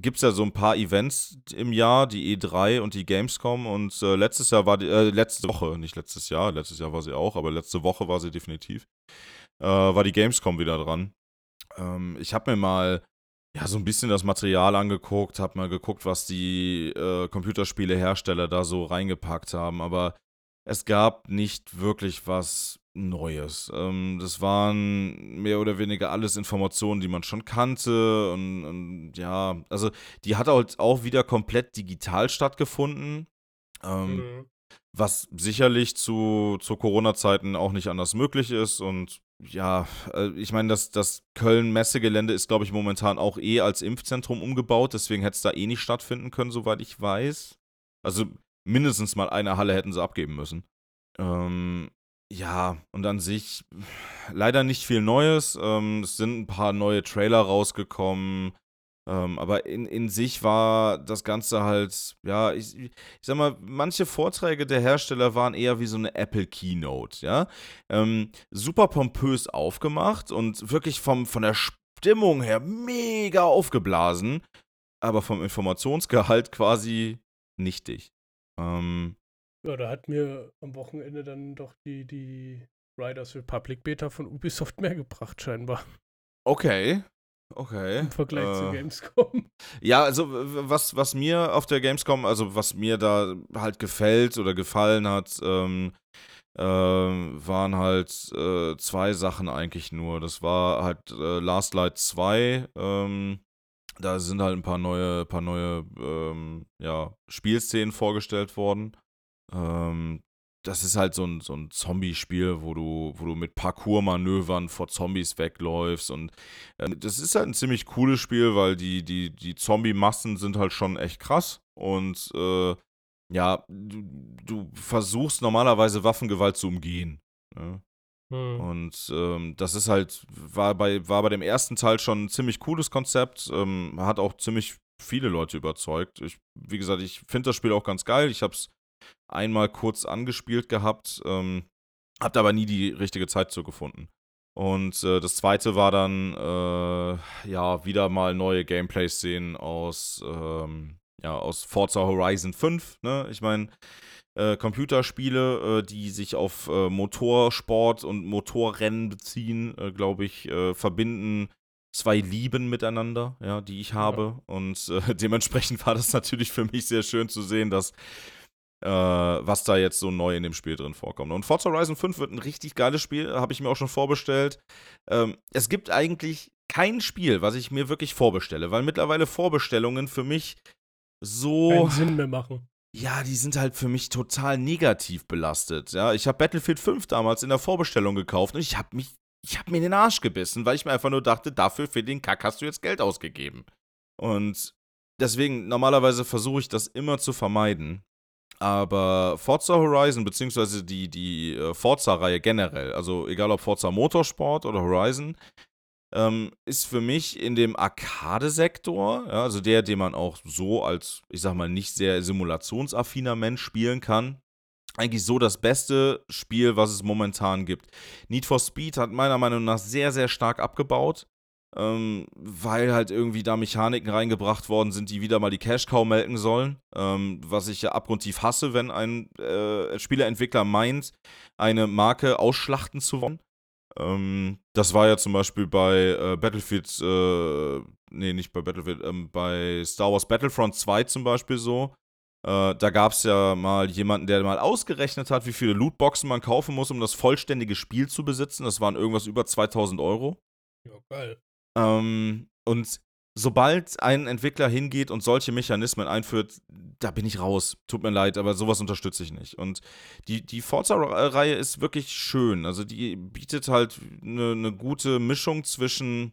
gibt es ja so ein paar Events im Jahr, die E3 und die Gamescom und äh, letztes Jahr war die, äh, letzte Woche, nicht letztes Jahr, letztes Jahr war sie auch, aber letzte Woche war sie definitiv, äh, war die Gamescom wieder dran. Ähm, ich habe mir mal ja so ein bisschen das Material angeguckt, habe mal geguckt, was die äh, Computerspielehersteller da so reingepackt haben, aber es gab nicht wirklich was Neues. Ähm, das waren mehr oder weniger alles Informationen, die man schon kannte. Und, und ja, also die hat halt auch wieder komplett digital stattgefunden. Ähm, Mhm. was sicherlich zu, zu Corona-Zeiten auch nicht anders möglich ist. Und ja, äh, ich meine, das, das Köln-Messegelände ist, glaube ich, momentan auch eh als Impfzentrum umgebaut. Deswegen hätte es da eh nicht stattfinden können, soweit ich weiß. Also mindestens mal eine Halle hätten sie abgeben müssen. Ähm, ja, und an sich leider nicht viel Neues. Ähm, es sind ein paar neue Trailer rausgekommen. Ähm, aber in, in sich war das Ganze halt, ja, ich, ich sag mal, manche Vorträge der Hersteller waren eher wie so eine Apple Keynote, ja. Ähm, super pompös aufgemacht und wirklich vom, von der Stimmung her mega aufgeblasen, aber vom Informationsgehalt quasi nichtig. Ähm, Ja, da hat mir am Wochenende dann doch die, die Riders Republic Beta von Ubisoft mehr gebracht, scheinbar. okay. Okay. im Vergleich äh, zu Gamescom. <laughs> Ja, also was, was mir auf der Gamescom, also was mir da halt gefällt oder gefallen hat, ähm, ähm, waren halt äh, zwei Sachen eigentlich nur. Das war halt äh, Last Light 2. Ähm, da sind halt ein paar neue, paar neue ähm, ja, Spielszenen vorgestellt worden. Das ist halt so ein, so ein Zombie-Spiel, wo du, wo du mit Parkour-Manövern vor Zombies wegläufst. Und äh, das ist halt ein ziemlich cooles Spiel, weil die, die, die Zombie-Massen sind halt schon echt krass. Und äh, ja, du, du versuchst normalerweise Waffengewalt zu umgehen. Ne? Hm. Und ähm, das ist halt, war bei, war bei dem ersten Teil schon ein ziemlich cooles Konzept, ähm, hat auch ziemlich viele Leute überzeugt. Ich, wie gesagt, ich finde das Spiel auch ganz geil. Ich habe es einmal kurz angespielt gehabt, ähm, habe da aber nie die richtige Zeit zu gefunden. Und äh, das zweite war dann, äh, ja, wieder mal neue Gameplay-Szenen aus, ähm, ja, aus Forza Horizon 5. Ne? Ich meine, äh, Computerspiele, äh, die sich auf äh, Motorsport und Motorrennen beziehen, äh, glaube ich, verbinden zwei Lieben miteinander, ja, die ich habe. Und äh, <laughs> dementsprechend war das natürlich für mich sehr schön zu sehen, dass äh, was da jetzt so neu in dem Spiel drin vorkommt. Und Forza Horizon 5 wird ein richtig geiles Spiel, habe ich mir auch schon vorbestellt. Ähm, es gibt eigentlich kein Spiel, was ich mir wirklich vorbestelle, weil mittlerweile Vorbestellungen für mich so Keinen Sinn mehr machen. ja, die sind halt für mich total negativ belastet. Ja, ich habe Battlefield 5 damals in der Vorbestellung gekauft und ich habe mich, ich habe mir in den Arsch gebissen, weil ich mir einfach nur dachte, dafür für den Kack hast du jetzt Geld ausgegeben. Und deswegen, normalerweise versuche ich das immer zu vermeiden. Aber Forza Horizon, beziehungsweise die, die äh, Forza-Reihe generell, also egal ob Forza Motorsport oder Horizon, ähm, ist für mich in dem Arcade-Sektor, ja, also der, den man auch so als, ich sag mal, nicht sehr simulationsaffiner Mensch spielen kann, eigentlich so das beste Spiel, was es momentan gibt. Need for Speed hat meiner Meinung nach sehr, sehr stark abgebaut, ähm, weil halt irgendwie da Mechaniken reingebracht worden sind, die wieder mal die Cash-Cow melken sollen, ähm, was ich ja abgrundtief hasse, wenn ein äh, Spieleentwickler meint, eine Marke ausschlachten zu wollen. Ähm, das war ja zum Beispiel bei äh, Battlefield, äh, nee, nicht bei Battlefield, ähm, bei Star Wars Battlefront 2 zum Beispiel so. Äh, da gab es ja mal jemanden, der mal ausgerechnet hat, wie viele Lootboxen man kaufen muss, um das vollständige Spiel zu besitzen. Das waren irgendwas über 2000 Euro. Ja, geil. Ähm, und sobald ein Entwickler hingeht und solche Mechanismen einführt, da bin ich raus. Tut mir leid, aber sowas unterstütze ich nicht. Und die, die Forza-Reihe ist wirklich schön. Also die bietet halt eine ne gute Mischung zwischen,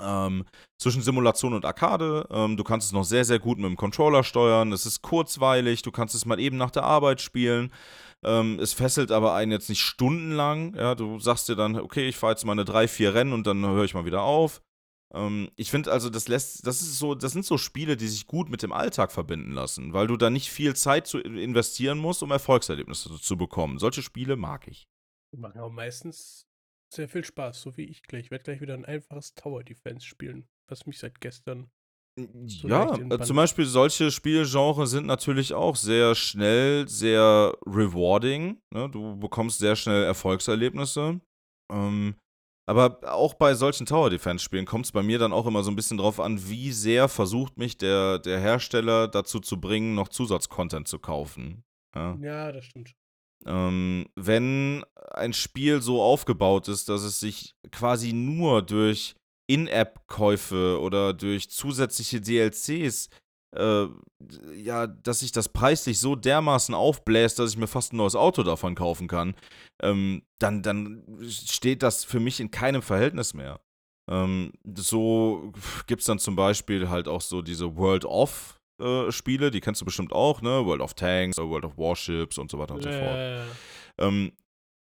ähm, zwischen Simulation und Arcade. Ähm, du kannst es noch sehr, sehr gut mit dem Controller steuern. Es ist kurzweilig. Du kannst es mal eben nach der Arbeit spielen. Ähm, es fesselt aber einen jetzt nicht stundenlang. Ja, du sagst dir dann, okay, ich fahre jetzt meine drei, vier Rennen und dann höre ich mal wieder auf. Ähm, ich finde also, das lässt, das ist so, das sind so Spiele, die sich gut mit dem Alltag verbinden lassen, weil du da nicht viel Zeit zu investieren musst, um Erfolgserlebnisse zu, bekommen. Solche Spiele mag ich. Die machen auch meistens sehr viel Spaß, so wie ich gleich. Ich werde gleich wieder ein einfaches Tower Defense spielen, was mich seit gestern. So ja, äh, zum Beispiel solche Spielgenres sind natürlich auch sehr schnell, sehr rewarding. Ne? Du bekommst sehr schnell Erfolgserlebnisse. Ähm, aber auch bei solchen Tower Defense Spielen kommt es bei mir dann auch immer so ein bisschen drauf an, wie sehr versucht mich der, der Hersteller dazu zu bringen, noch Zusatzcontent zu kaufen. Ja? Ja, das stimmt. Ähm, wenn ein Spiel so aufgebaut ist, dass es sich quasi nur durch In-App-Käufe oder durch zusätzliche DLCs, äh, ja, dass sich das preislich so dermaßen aufbläst, dass ich mir fast ein neues Auto davon kaufen kann, ähm, dann, dann steht das für mich in keinem Verhältnis mehr. Ähm, so gibt es dann zum Beispiel halt auch so diese World of äh, Spiele, die kennst du bestimmt auch, ne? World of Tanks, World of Warships und so weiter und so fort Äh, ähm,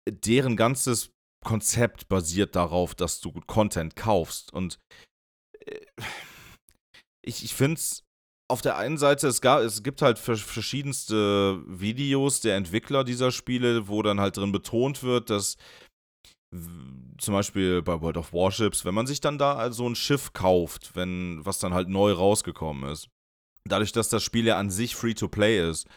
deren ganzes Konzept basiert darauf, dass du Content kaufst. Und äh, ich, ich finde es auf der einen Seite, es, gab, es gibt halt vers- verschiedenste Videos der Entwickler dieser Spiele, wo dann halt drin betont wird, dass zum Beispiel bei World of Warships, wenn man sich dann da so ein Schiff kauft, wenn was dann halt neu rausgekommen ist, dadurch, dass das Spiel ja an sich Free-to-Play ist,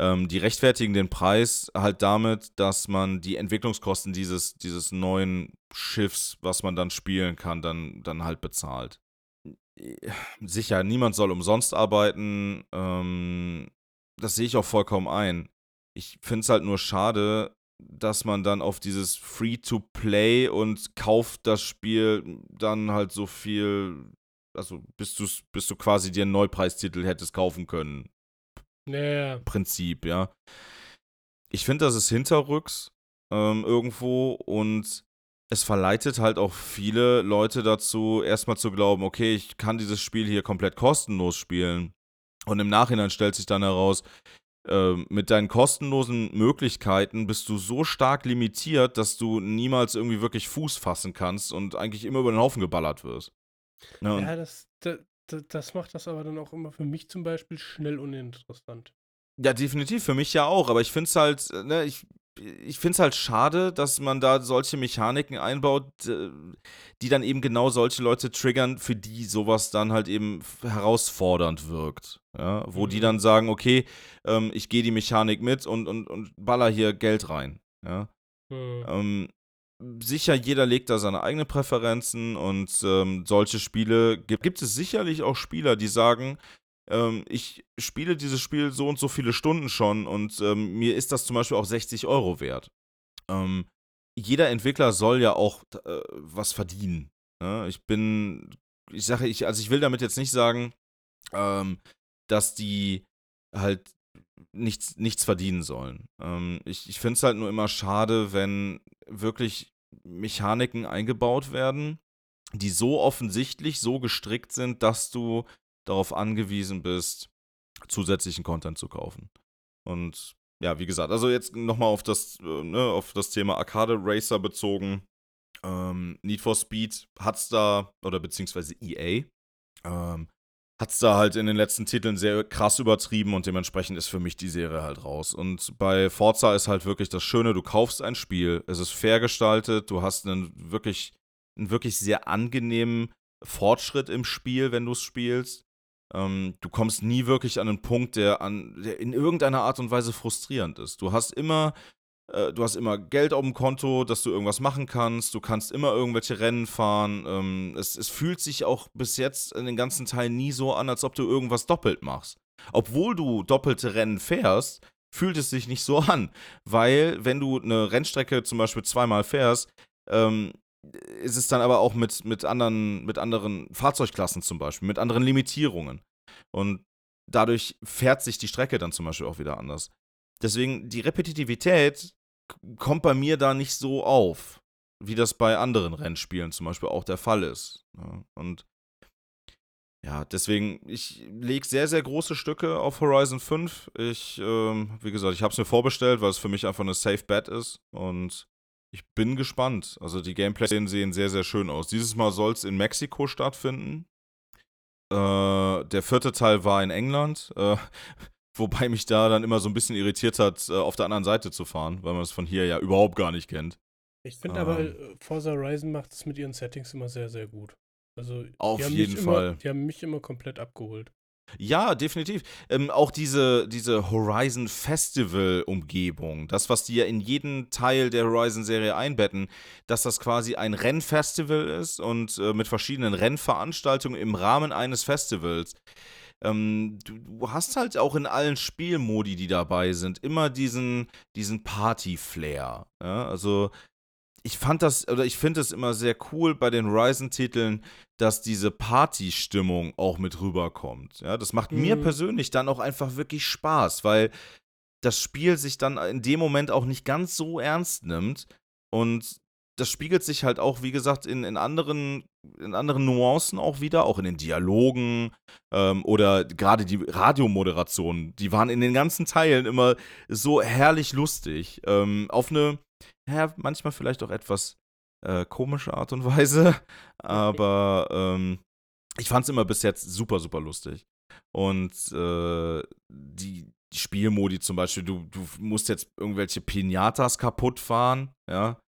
ähm, die rechtfertigen den Preis halt damit, dass man die Entwicklungskosten dieses, dieses neuen Schiffs, was man dann spielen kann, dann, dann halt bezahlt. Sicher, niemand soll umsonst arbeiten. Ähm, das sehe ich auch vollkommen ein. Ich finde es halt nur schade, dass man dann auf dieses Free-to-Play und kauft das Spiel dann halt so viel, also bis du, bis du quasi dir einen Neupreistitel hättest kaufen können. Ja. Prinzip, ja. Ich finde, das ist hinterrücks ähm, irgendwo und es verleitet halt auch viele Leute dazu, erstmal zu glauben, okay, ich kann dieses Spiel hier komplett kostenlos spielen. Und im Nachhinein stellt sich dann heraus, äh, mit deinen kostenlosen Möglichkeiten bist du so stark limitiert, dass du niemals irgendwie wirklich Fuß fassen kannst und eigentlich immer über den Haufen geballert wirst. Ja, ja das, das, das macht das aber dann auch immer für mich zum Beispiel schnell uninteressant. Ja, definitiv, für mich ja auch, aber ich finde es halt, ne, ich ich finde es halt schade, dass man da solche Mechaniken einbaut, die dann eben genau solche Leute triggern, für die sowas dann halt eben herausfordernd wirkt. Ja? Wo mhm. die dann sagen, okay, ähm, ich gehe die Mechanik mit und, und, und baller hier Geld rein. Ja? Mhm. Ähm, sicher, jeder legt da seine eigenen Präferenzen und ähm, solche Spiele gibt, gibt es sicherlich auch Spieler, die sagen, ähm, ich spiele dieses Spiel so und so viele Stunden schon und ähm, mir ist das zum Beispiel auch 60 Euro wert. Ähm, jeder Entwickler soll ja auch äh, was verdienen. Ne? Ich bin, ich sage, ich, also ich will damit jetzt nicht sagen, ähm, dass die halt nichts, nichts verdienen sollen. Ähm, ich ich finde es halt nur immer schade, wenn wirklich Mechaniken eingebaut werden, die so offensichtlich so gestrickt sind, dass du darauf angewiesen bist, zusätzlichen Content zu kaufen. Und ja, wie gesagt, also jetzt nochmal auf das, äh, ne, auf das Thema Arcade Racer bezogen. Ähm, Need for Speed hat's da, oder beziehungsweise EA, ähm, hat's da halt in den letzten Titeln sehr krass übertrieben und dementsprechend ist für mich die Serie halt raus. Und bei Forza ist halt wirklich das Schöne, du kaufst ein Spiel, es ist fair gestaltet, du hast einen wirklich, einen wirklich sehr angenehmen Fortschritt im Spiel, wenn du es spielst. Ähm, du kommst nie wirklich an einen Punkt, der, an, der in irgendeiner Art und Weise frustrierend ist. Du hast immer äh, du hast immer Geld auf dem Konto, dass du irgendwas machen kannst. Du kannst immer irgendwelche Rennen fahren. Ähm, es, es fühlt sich auch bis jetzt in den ganzen Teilen nie so an, als ob du irgendwas doppelt machst. Obwohl du doppelte Rennen fährst, fühlt es sich nicht so an. Weil, wenn du eine Rennstrecke zum Beispiel zweimal fährst, ähm, ist es dann aber auch mit, mit, anderen, mit anderen Fahrzeugklassen zum Beispiel, mit anderen Limitierungen. Und dadurch fährt sich die Strecke dann zum Beispiel auch wieder anders. Deswegen, die Repetitivität kommt bei mir da nicht so auf, wie das bei anderen Rennspielen zum Beispiel auch der Fall ist. Ne? Und ja, deswegen, ich lege sehr, sehr große Stücke auf Horizon 5. Ich, ähm, wie gesagt, ich habe es mir vorbestellt, weil es für mich einfach eine Safe Bet ist. Und ich bin gespannt. Also die Gameplay sehen sehr, sehr schön aus. Dieses Mal soll es in Mexiko stattfinden. Äh, der vierte Teil war in England. Äh, <laughs> wobei mich da dann immer so ein bisschen irritiert hat, äh, auf der anderen Seite zu fahren, weil man es von hier ja überhaupt gar nicht kennt. Ich finde ähm, aber, äh, Forza Horizon macht es mit ihren Settings immer sehr, sehr gut. Also, auf jeden Fall. Immer, die haben mich immer komplett abgeholt. Ja, definitiv. Ähm, auch diese, diese Horizon Festival-Umgebung, das, was die ja in jeden Teil der Horizon-Serie einbetten, dass das quasi ein Rennfestival ist und äh, mit verschiedenen Rennveranstaltungen im Rahmen eines Festivals. Ähm, du, hast halt auch in allen Spielmodi, die dabei sind, immer diesen, diesen Party-Flair. Ja? Also ich fand das, oder ich finde es immer sehr cool bei den Horizon-Titeln, dass diese Party-Stimmung auch mit rüberkommt. Ja, das macht mhm. mir persönlich dann auch einfach wirklich Spaß, weil das Spiel sich dann in dem Moment auch nicht ganz so ernst nimmt und das spiegelt sich halt auch, wie gesagt, in, in, anderen, in anderen Nuancen auch wieder, auch in den Dialogen ähm, oder gerade die Radiomoderationen, die waren in den ganzen Teilen immer so herrlich lustig. Ähm, auf eine ja, manchmal vielleicht auch etwas äh, komische Art und Weise, <laughs> aber ähm, ich fand es immer bis jetzt super, super lustig. Und äh, die, Spielmodi zum Beispiel, du, du musst jetzt irgendwelche Pinatas kaputt fahren, ja,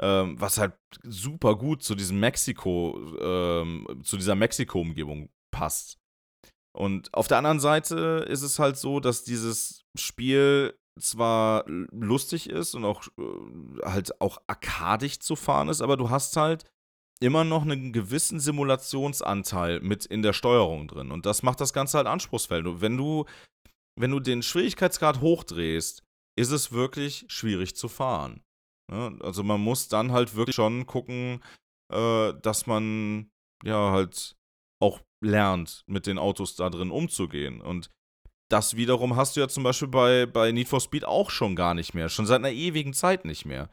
ähm, was halt super gut zu diesem Mexiko, ähm, zu dieser Mexiko-Umgebung passt. Und auf der anderen Seite ist es halt so, dass dieses Spiel zwar lustig ist und auch äh, halt auch arkadisch zu fahren ist, aber du hast halt immer noch einen gewissen Simulationsanteil mit in der Steuerung drin. Und das macht das Ganze halt anspruchsvoll. Wenn du, wenn du den Schwierigkeitsgrad hochdrehst, ist es wirklich schwierig zu fahren. Ja, also man muss dann halt wirklich schon gucken, äh, dass man ja halt auch lernt, mit den Autos da drin umzugehen. Und das wiederum hast du ja zum Beispiel bei, bei Need for Speed auch schon gar nicht mehr. Schon seit einer ewigen Zeit nicht mehr.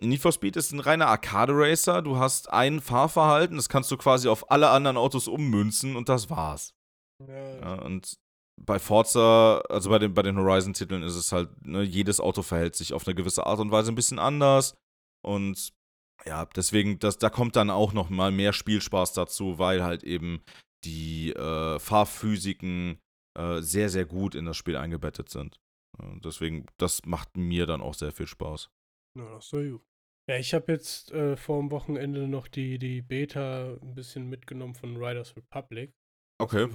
Need for Speed ist ein reiner Arcade-Racer. Du hast ein Fahrverhalten, das kannst du quasi auf alle anderen Autos ummünzen und das war's. Ja. und bei Forza, also bei den, bei den Horizon-Titeln ist es halt, ne, jedes Auto verhält sich auf eine gewisse Art und Weise ein bisschen anders. Und ja, deswegen, das, da kommt dann auch noch mal mehr Spielspaß dazu, weil halt eben die äh, Fahrphysiken äh, sehr, sehr gut in das Spiel eingebettet sind. Äh, deswegen, das macht mir dann auch sehr viel Spaß. Ja, so gut. Ja, ich habe jetzt äh, vor dem Wochenende noch die, die Beta ein bisschen mitgenommen von Riders Republic. Okay.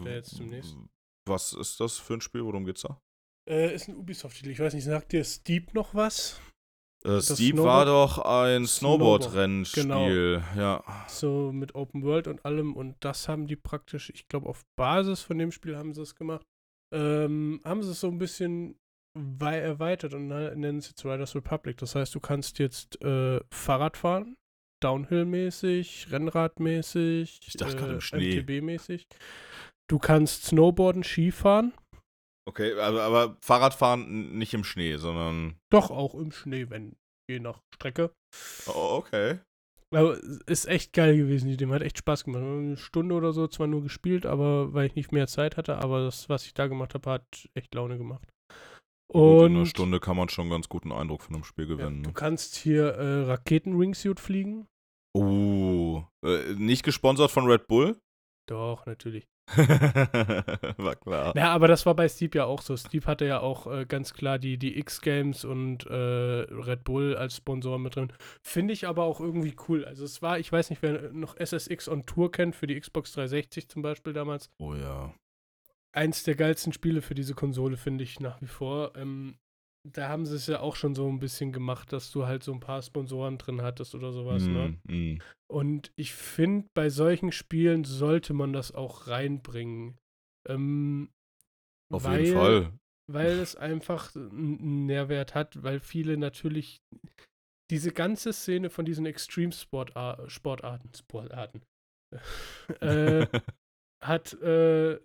Was ist das für ein Spiel? Worum geht's da? Äh, ist ein Ubisoft-Titel. Ich weiß nicht, sagt dir Steep noch was? Äh, Steep Snowboard war doch ein Snowboard-Rennspiel, Snowboard. ja. So mit Open World und allem und das haben die praktisch, ich glaube, auf Basis von dem Spiel haben sie es gemacht. Ähm, haben sie es so ein bisschen erweitert und nennen es jetzt Riders Republic. Das heißt, du kannst jetzt äh, Fahrrad fahren, Downhill-mäßig, Rennrad-mäßig, ich dachte äh. MTB-mäßig. Du kannst Snowboarden, Skifahren Okay, aber, aber Fahrradfahren nicht im Schnee, sondern. Doch, auch im Schnee, wenn, je nach Strecke. Oh, okay. Aber ist echt geil gewesen, die Dem hat echt Spaß gemacht. Eine Stunde oder so zwar nur gespielt, aber weil ich nicht mehr Zeit hatte, aber das, was ich da gemacht habe, hat echt Laune gemacht. Und in einer Stunde kann man schon ganz guten Eindruck von einem Spiel gewinnen. Ja, du ne? kannst hier äh, Raketen-Wingsuit fliegen. Oh, äh, nicht gesponsert von Red Bull? Doch, natürlich. <laughs> war klar. Ja, aber das war bei Steve ja auch so. Steve hatte ja auch äh, ganz klar die, die X-Games und äh, Red Bull als Sponsor mit drin. Finde ich aber auch irgendwie cool. Also es war, ich weiß nicht, wer noch SSX on Tour kennt, für die Xbox 360 zum Beispiel damals. Oh ja. Eins der geilsten Spiele für diese Konsole, finde ich nach wie vor. Ähm, da haben sie es ja auch schon so ein bisschen gemacht, dass du halt so ein paar Sponsoren drin hattest oder sowas, mm, ne? Mm. Und ich finde, bei solchen Spielen sollte man das auch reinbringen. Ähm, Auf weil, jeden Fall. Weil es einfach einen Nährwert hat, weil viele natürlich diese ganze Szene von diesen Extreme-Sportarten, Sportarten, Sportarten, <laughs> äh, <laughs> hat äh,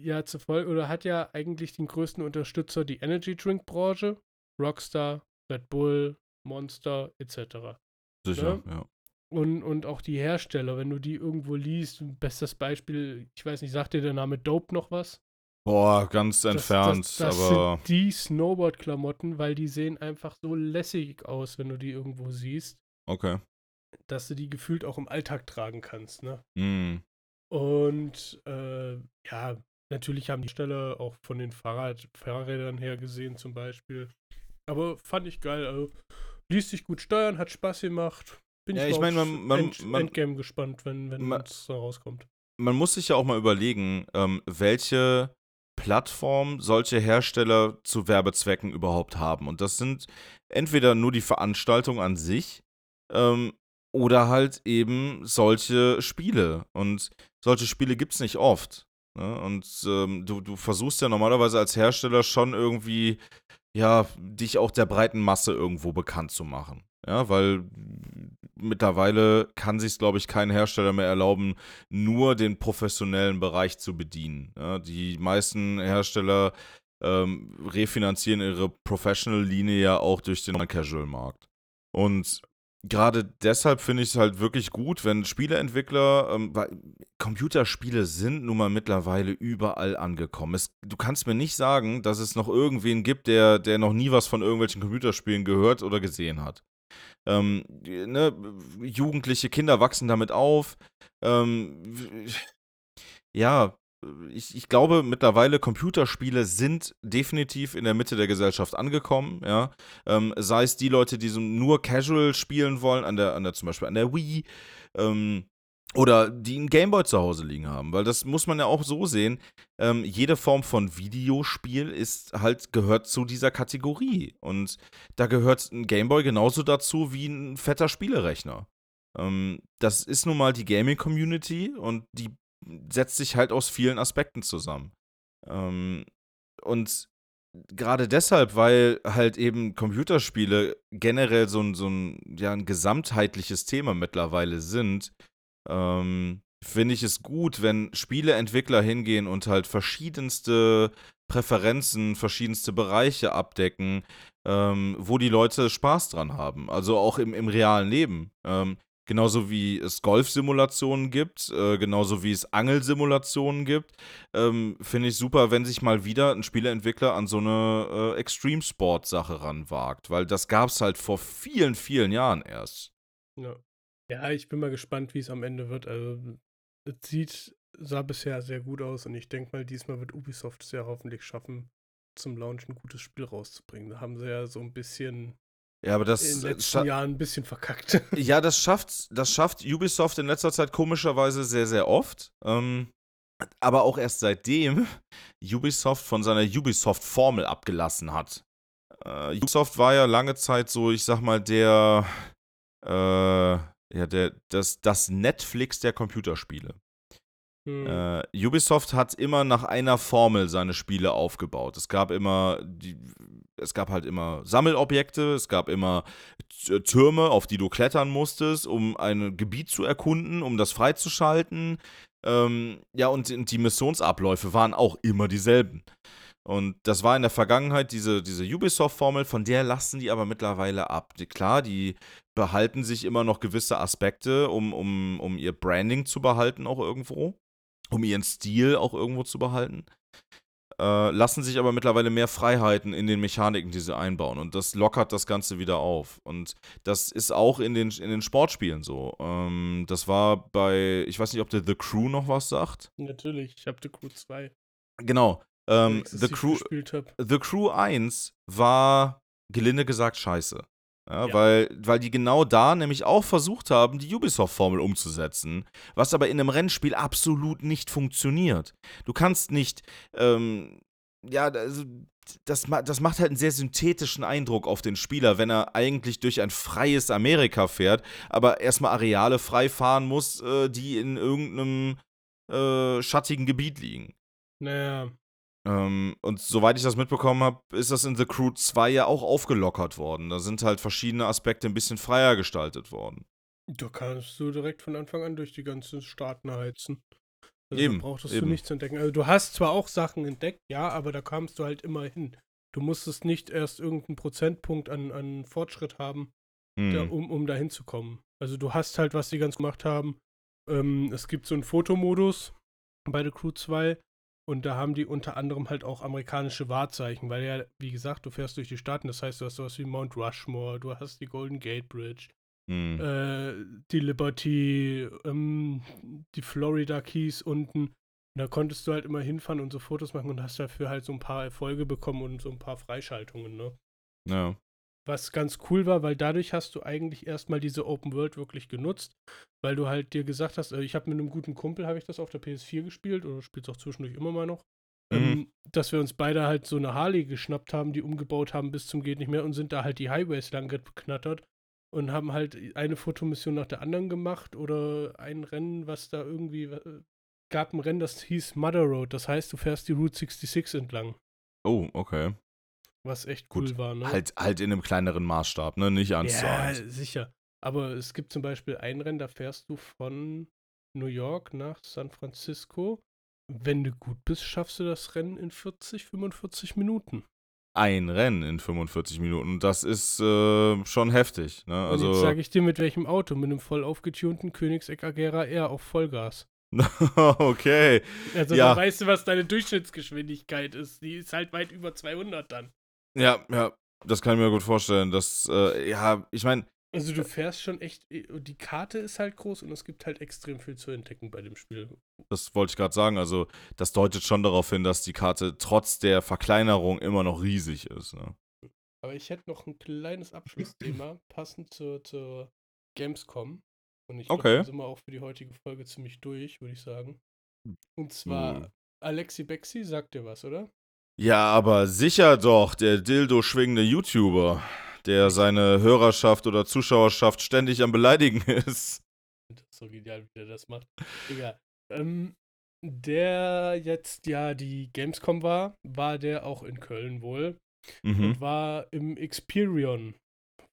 ja zufolge oder hat ja eigentlich den größten Unterstützer die Energy Drink Branche, Rockstar, Red Bull, Monster etc. Sicher, ja. ja. Und, und auch die Hersteller, wenn du die irgendwo liest, bestes Beispiel, ich weiß nicht, sagt dir der Name Dope noch was? Boah, ganz das, entfernt, das, das, aber. Sind die Snowboard-Klamotten, weil die sehen einfach so lässig aus, wenn du die irgendwo siehst. Okay. Dass du die gefühlt auch im Alltag tragen kannst, ne? Mm. Und äh, ja, Natürlich haben die Stelle auch von den Fahrrad Fahrrädern her gesehen zum Beispiel. Aber fand ich geil. Also, ließ sich gut steuern, hat Spaß gemacht. Bin ja, ich, ich meine, man, man, End, man, Endgame gespannt, wenn es man, da rauskommt. Man muss sich ja auch mal überlegen, ähm, welche Plattform solche Hersteller zu Werbezwecken überhaupt haben. Und das sind entweder nur die Veranstaltung an sich ähm, oder halt eben solche Spiele. Und solche Spiele gibt es nicht oft. Ne? Und ähm, du, du versuchst ja normalerweise als Hersteller schon irgendwie, ja, dich auch der breiten Masse irgendwo bekannt zu machen. Ja, weil mittlerweile kann sich, glaube ich, kein Hersteller mehr erlauben, nur den professionellen Bereich zu bedienen. Ja, die meisten Hersteller ähm, refinanzieren ihre Professional-Linie ja auch durch den Casual-Markt. Und gerade deshalb finde ich es halt wirklich gut, wenn Spieleentwickler, ähm, weil Computerspiele sind nun mal mittlerweile überall angekommen. Es, du kannst mir nicht sagen, dass es noch irgendwen gibt, der, der noch nie was von irgendwelchen Computerspielen gehört oder gesehen hat. Ähm, ne, jugendliche Kinder wachsen damit auf. Ähm, ja, ich, ich glaube mittlerweile, Computerspiele sind definitiv in der Mitte der Gesellschaft angekommen, ja. Ähm, sei es die Leute, die so nur casual spielen wollen, an der, an der zum Beispiel an der Wii, ähm, oder die einen Gameboy zu Hause liegen haben, weil das muss man ja auch so sehen. Ähm, jede Form von Videospiel ist halt gehört zu dieser Kategorie und da gehört ein Gameboy genauso dazu wie ein fetter Spielerechner. Ähm, das ist nun mal die Gaming-Community und die setzt sich halt aus vielen Aspekten zusammen. Ähm, und gerade deshalb, weil halt eben Computerspiele generell so ein, so ein, ja, ein gesamtheitliches Thema mittlerweile sind, ähm, finde ich es gut, wenn Spieleentwickler hingehen und halt verschiedenste Präferenzen, verschiedenste Bereiche abdecken, ähm, wo die Leute Spaß dran haben. Also auch im, im realen Leben. Ähm, genauso wie es Golf-Simulationen gibt, äh, genauso wie es Angelsimulationen gibt, ähm, finde ich super, wenn sich mal wieder ein Spieleentwickler an so eine äh, Extreme-Sport-Sache ranwagt, weil das gab es halt vor vielen, vielen Jahren erst. Ja. ja, ich bin mal gespannt, wie es am Ende wird. Also, es sieht, sah bisher sehr gut aus und ich denke mal, diesmal wird Ubisoft es ja hoffentlich schaffen, zum Launch ein gutes Spiel rauszubringen. Da haben sie ja so ein bisschen ja, aber das in den letzten Jahren ein bisschen verkackt. <laughs> Ja, das schafft, das schafft Ubisoft in letzter Zeit komischerweise sehr, sehr oft. Ähm, aber auch erst seitdem <laughs> Ubisoft von seiner Ubisoft-Formel abgelassen hat. Äh, Ubisoft war ja lange Zeit so, ich sag mal, der, äh, ja, der, das, das Netflix der Computerspiele. Hm. Äh, Ubisoft hat immer nach einer Formel seine Spiele aufgebaut. Es gab immer, die, es gab halt immer Sammelobjekte, es gab immer Türme, auf die du klettern musstest, um ein Gebiet zu erkunden, um das freizuschalten. Ähm, ja, und, und die Missionsabläufe waren auch immer dieselben. Und das war in der Vergangenheit diese, diese Ubisoft-Formel, von der lassen die aber mittlerweile ab. Die, klar, die behalten sich immer noch gewisse Aspekte, um, um, um ihr Branding zu behalten, auch irgendwo um ihren Stil auch irgendwo zu behalten. Äh, lassen sich aber mittlerweile mehr Freiheiten in den Mechaniken, die sie einbauen. Und das lockert das Ganze wieder auf. Und das ist auch in den, in den Sportspielen so. Ähm, das war bei, ich weiß nicht, ob der The Crew noch was sagt. Natürlich, ich habe The Crew 2. Genau. Ähm, The, Crew, The Crew 1 war gelinde gesagt scheiße. Ja, ja. Weil, weil die genau da nämlich auch versucht haben, die Ubisoft-Formel umzusetzen, was aber in einem Rennspiel absolut nicht funktioniert. Du kannst nicht, ähm, ja, also, das, das macht halt einen sehr synthetischen Eindruck auf den Spieler, wenn er eigentlich durch ein freies Amerika fährt, aber erstmal Areale frei fahren muss, äh, die in irgendeinem äh, schattigen Gebiet liegen. Naja, ähm, und soweit ich das mitbekommen habe, ist das in The Crew 2 ja auch aufgelockert worden. Da sind halt verschiedene Aspekte ein bisschen freier gestaltet worden. Da kannst du direkt von Anfang an durch die ganzen Staaten heizen. Also eben. Da brauchtest eben. du nichts entdecken. Also du hast zwar auch Sachen entdeckt, ja, aber da kamst du halt immer hin. Du musstest nicht erst irgendeinen Prozentpunkt an, an Fortschritt haben, hm. da, um, um da hinzukommen. Also du hast halt, was die ganz gemacht haben. Ähm, es gibt so einen Fotomodus bei The Crew 2 und da haben die unter anderem halt auch amerikanische Wahrzeichen, weil ja, wie gesagt, du fährst durch die Staaten, das heißt, du hast sowas wie Mount Rushmore, du hast die Golden Gate Bridge, mhm. äh, die Liberty, ähm, die Florida Keys unten. Und da konntest du halt immer hinfahren und so Fotos machen und hast dafür halt so ein paar Erfolge bekommen und so ein paar Freischaltungen, ne? Ja. Was ganz cool war, weil dadurch hast du eigentlich erstmal diese Open World wirklich genutzt, weil du halt dir gesagt hast, also ich habe mit einem guten Kumpel, habe ich das auf der PS4 gespielt oder spielt es auch zwischendurch immer mal noch, mhm. ähm, dass wir uns beide halt so eine Harley geschnappt haben, die umgebaut haben bis zum geht nicht mehr und sind da halt die Highways lang geknattert und haben halt eine Fotomission nach der anderen gemacht oder ein Rennen, was da irgendwie äh, gab ein Rennen, das hieß Mother Road, das heißt, du fährst die Route 66 entlang. Oh, okay. Was echt cool Gut, war, ne? Halt, halt in einem kleineren Maßstab, ne? Nicht eins ja, eins. sicher. Aber es gibt zum Beispiel ein Rennen, da fährst du von New York nach San Francisco. Wenn du gut bist, schaffst du das Rennen in 40, 45 Minuten. Ein Rennen in 45 Minuten. Das ist äh, schon heftig. Ne? Also, Und jetzt sage ich dir, mit welchem Auto? Mit einem voll aufgetunten Königsegg Agera R auf Vollgas. <laughs> okay. Also ja. da weißt du, was deine Durchschnittsgeschwindigkeit ist. Die ist halt weit über 200 dann. Ja, ja, das kann ich mir gut vorstellen. Das, äh, ja, ich meine. Also du fährst schon echt, die Karte ist halt groß und es gibt halt extrem viel zu entdecken bei dem Spiel. Das wollte ich gerade sagen. Also das deutet schon darauf hin, dass die Karte trotz der Verkleinerung immer noch riesig ist. Ne? Aber ich hätte noch ein kleines Abschlussthema, <laughs> passend zur, zur Gamescom. Und ich okay. glaube, sind wir auch für die heutige Folge ziemlich durch, würde ich sagen. Und zwar hm. Alexi Bexi, sagt dir was, oder? Ja, aber sicher doch, der Dildo-schwingende YouTuber. der seine Hörerschaft oder Zuschauerschaft ständig am Beleidigen <laughs> ist. Das ist so genial, wie der das macht. Egal. Ähm, der jetzt ja die Gamescom war, war der auch in Köln wohl. Mhm. Und war im Experion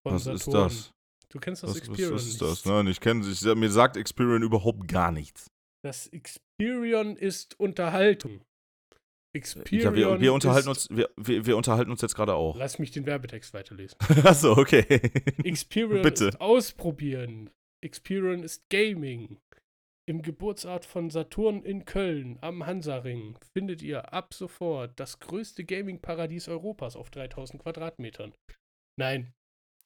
von Was Saturn. ist das? Du kennst das Was, Experion was ist nicht. das? Nein, ich kenne ich, Mir sagt Experian überhaupt gar nichts. Das Experion ist Unterhaltung. Experion Ja, wir, wir, unterhalten ist, uns, wir, wir, wir unterhalten uns jetzt gerade auch. Lass mich den Werbetext weiterlesen. <laughs> Achso, okay. Experion <laughs> Bitte. ist Ausprobieren. Experion ist Gaming. Im Geburtsort von Saturn in Köln am Hansaring findet ihr ab sofort das größte Gaming-Paradies Europas auf 3000 Quadratmetern. Nein,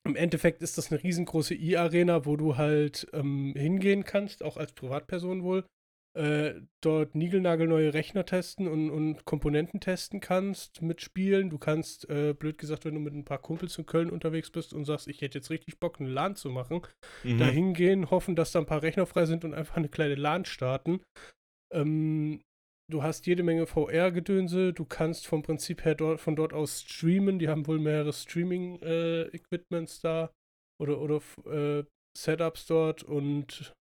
im Endeffekt ist das eine riesengroße E-Arena, wo du halt ähm, hingehen kannst, auch als Privatperson wohl, äh, dort niegelnagelneue Rechner testen und, und Komponenten testen kannst, mitspielen. Du kannst, äh, blöd gesagt, wenn du mit ein paar Kumpels in Köln unterwegs bist und sagst, ich hätte jetzt richtig Bock, einen LAN zu machen, Mhm. da hingehen, hoffen, dass da ein paar Rechner frei sind und einfach eine kleine LAN starten. Ähm, du hast jede Menge VR-Gedönse, du kannst vom Prinzip her dort, von dort aus streamen, die haben wohl mehrere Streaming-Equipments da oder, oder äh, Setups dort und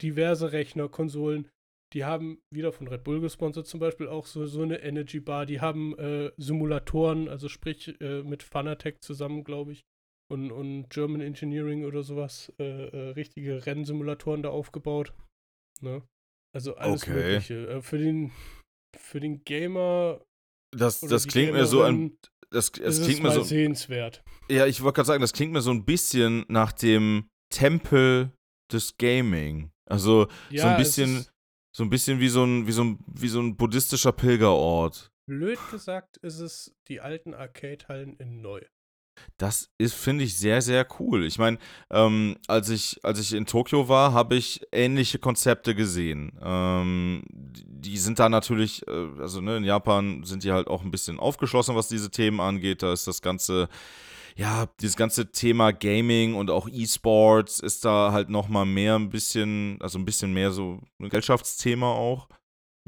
diverse Rechner, Konsolen. Die haben wieder von Red Bull gesponsert zum Beispiel auch so, so eine Energy Bar. Die haben äh, Simulatoren, also sprich äh, mit Fanatec zusammen, glaube ich, und, und German Engineering oder sowas, äh, äh, richtige Rennsimulatoren da aufgebaut. Ne? Also alles Okay. Mögliche. Äh, für, den, für den Gamer Das, das klingt mir so ein. Gamerin Das, das klingt mir so. sehenswert. Ja, ich wollte gerade sagen, das klingt mir so ein bisschen nach dem Tempel des Gaming. Also so Ja, ein es bisschen, so ein bisschen wie so ein, wie so ein, wie so ein buddhistischer Pilgerort. Blöd gesagt ist es die alten Arcade-Hallen in neu. Das ist, finde ich, sehr, sehr cool. Ich meine, ähm, als, ich, als ich in Tokio war, habe ich ähnliche Konzepte gesehen. Ähm, die sind da natürlich, äh, also ne, in Japan sind die halt auch ein bisschen aufgeschlossen, was diese Themen angeht. Da ist das ganze, ja, dieses ganze Thema Gaming und auch E-Sports ist da halt nochmal mehr ein bisschen, also ein bisschen mehr so ein Gesellschaftsthema auch.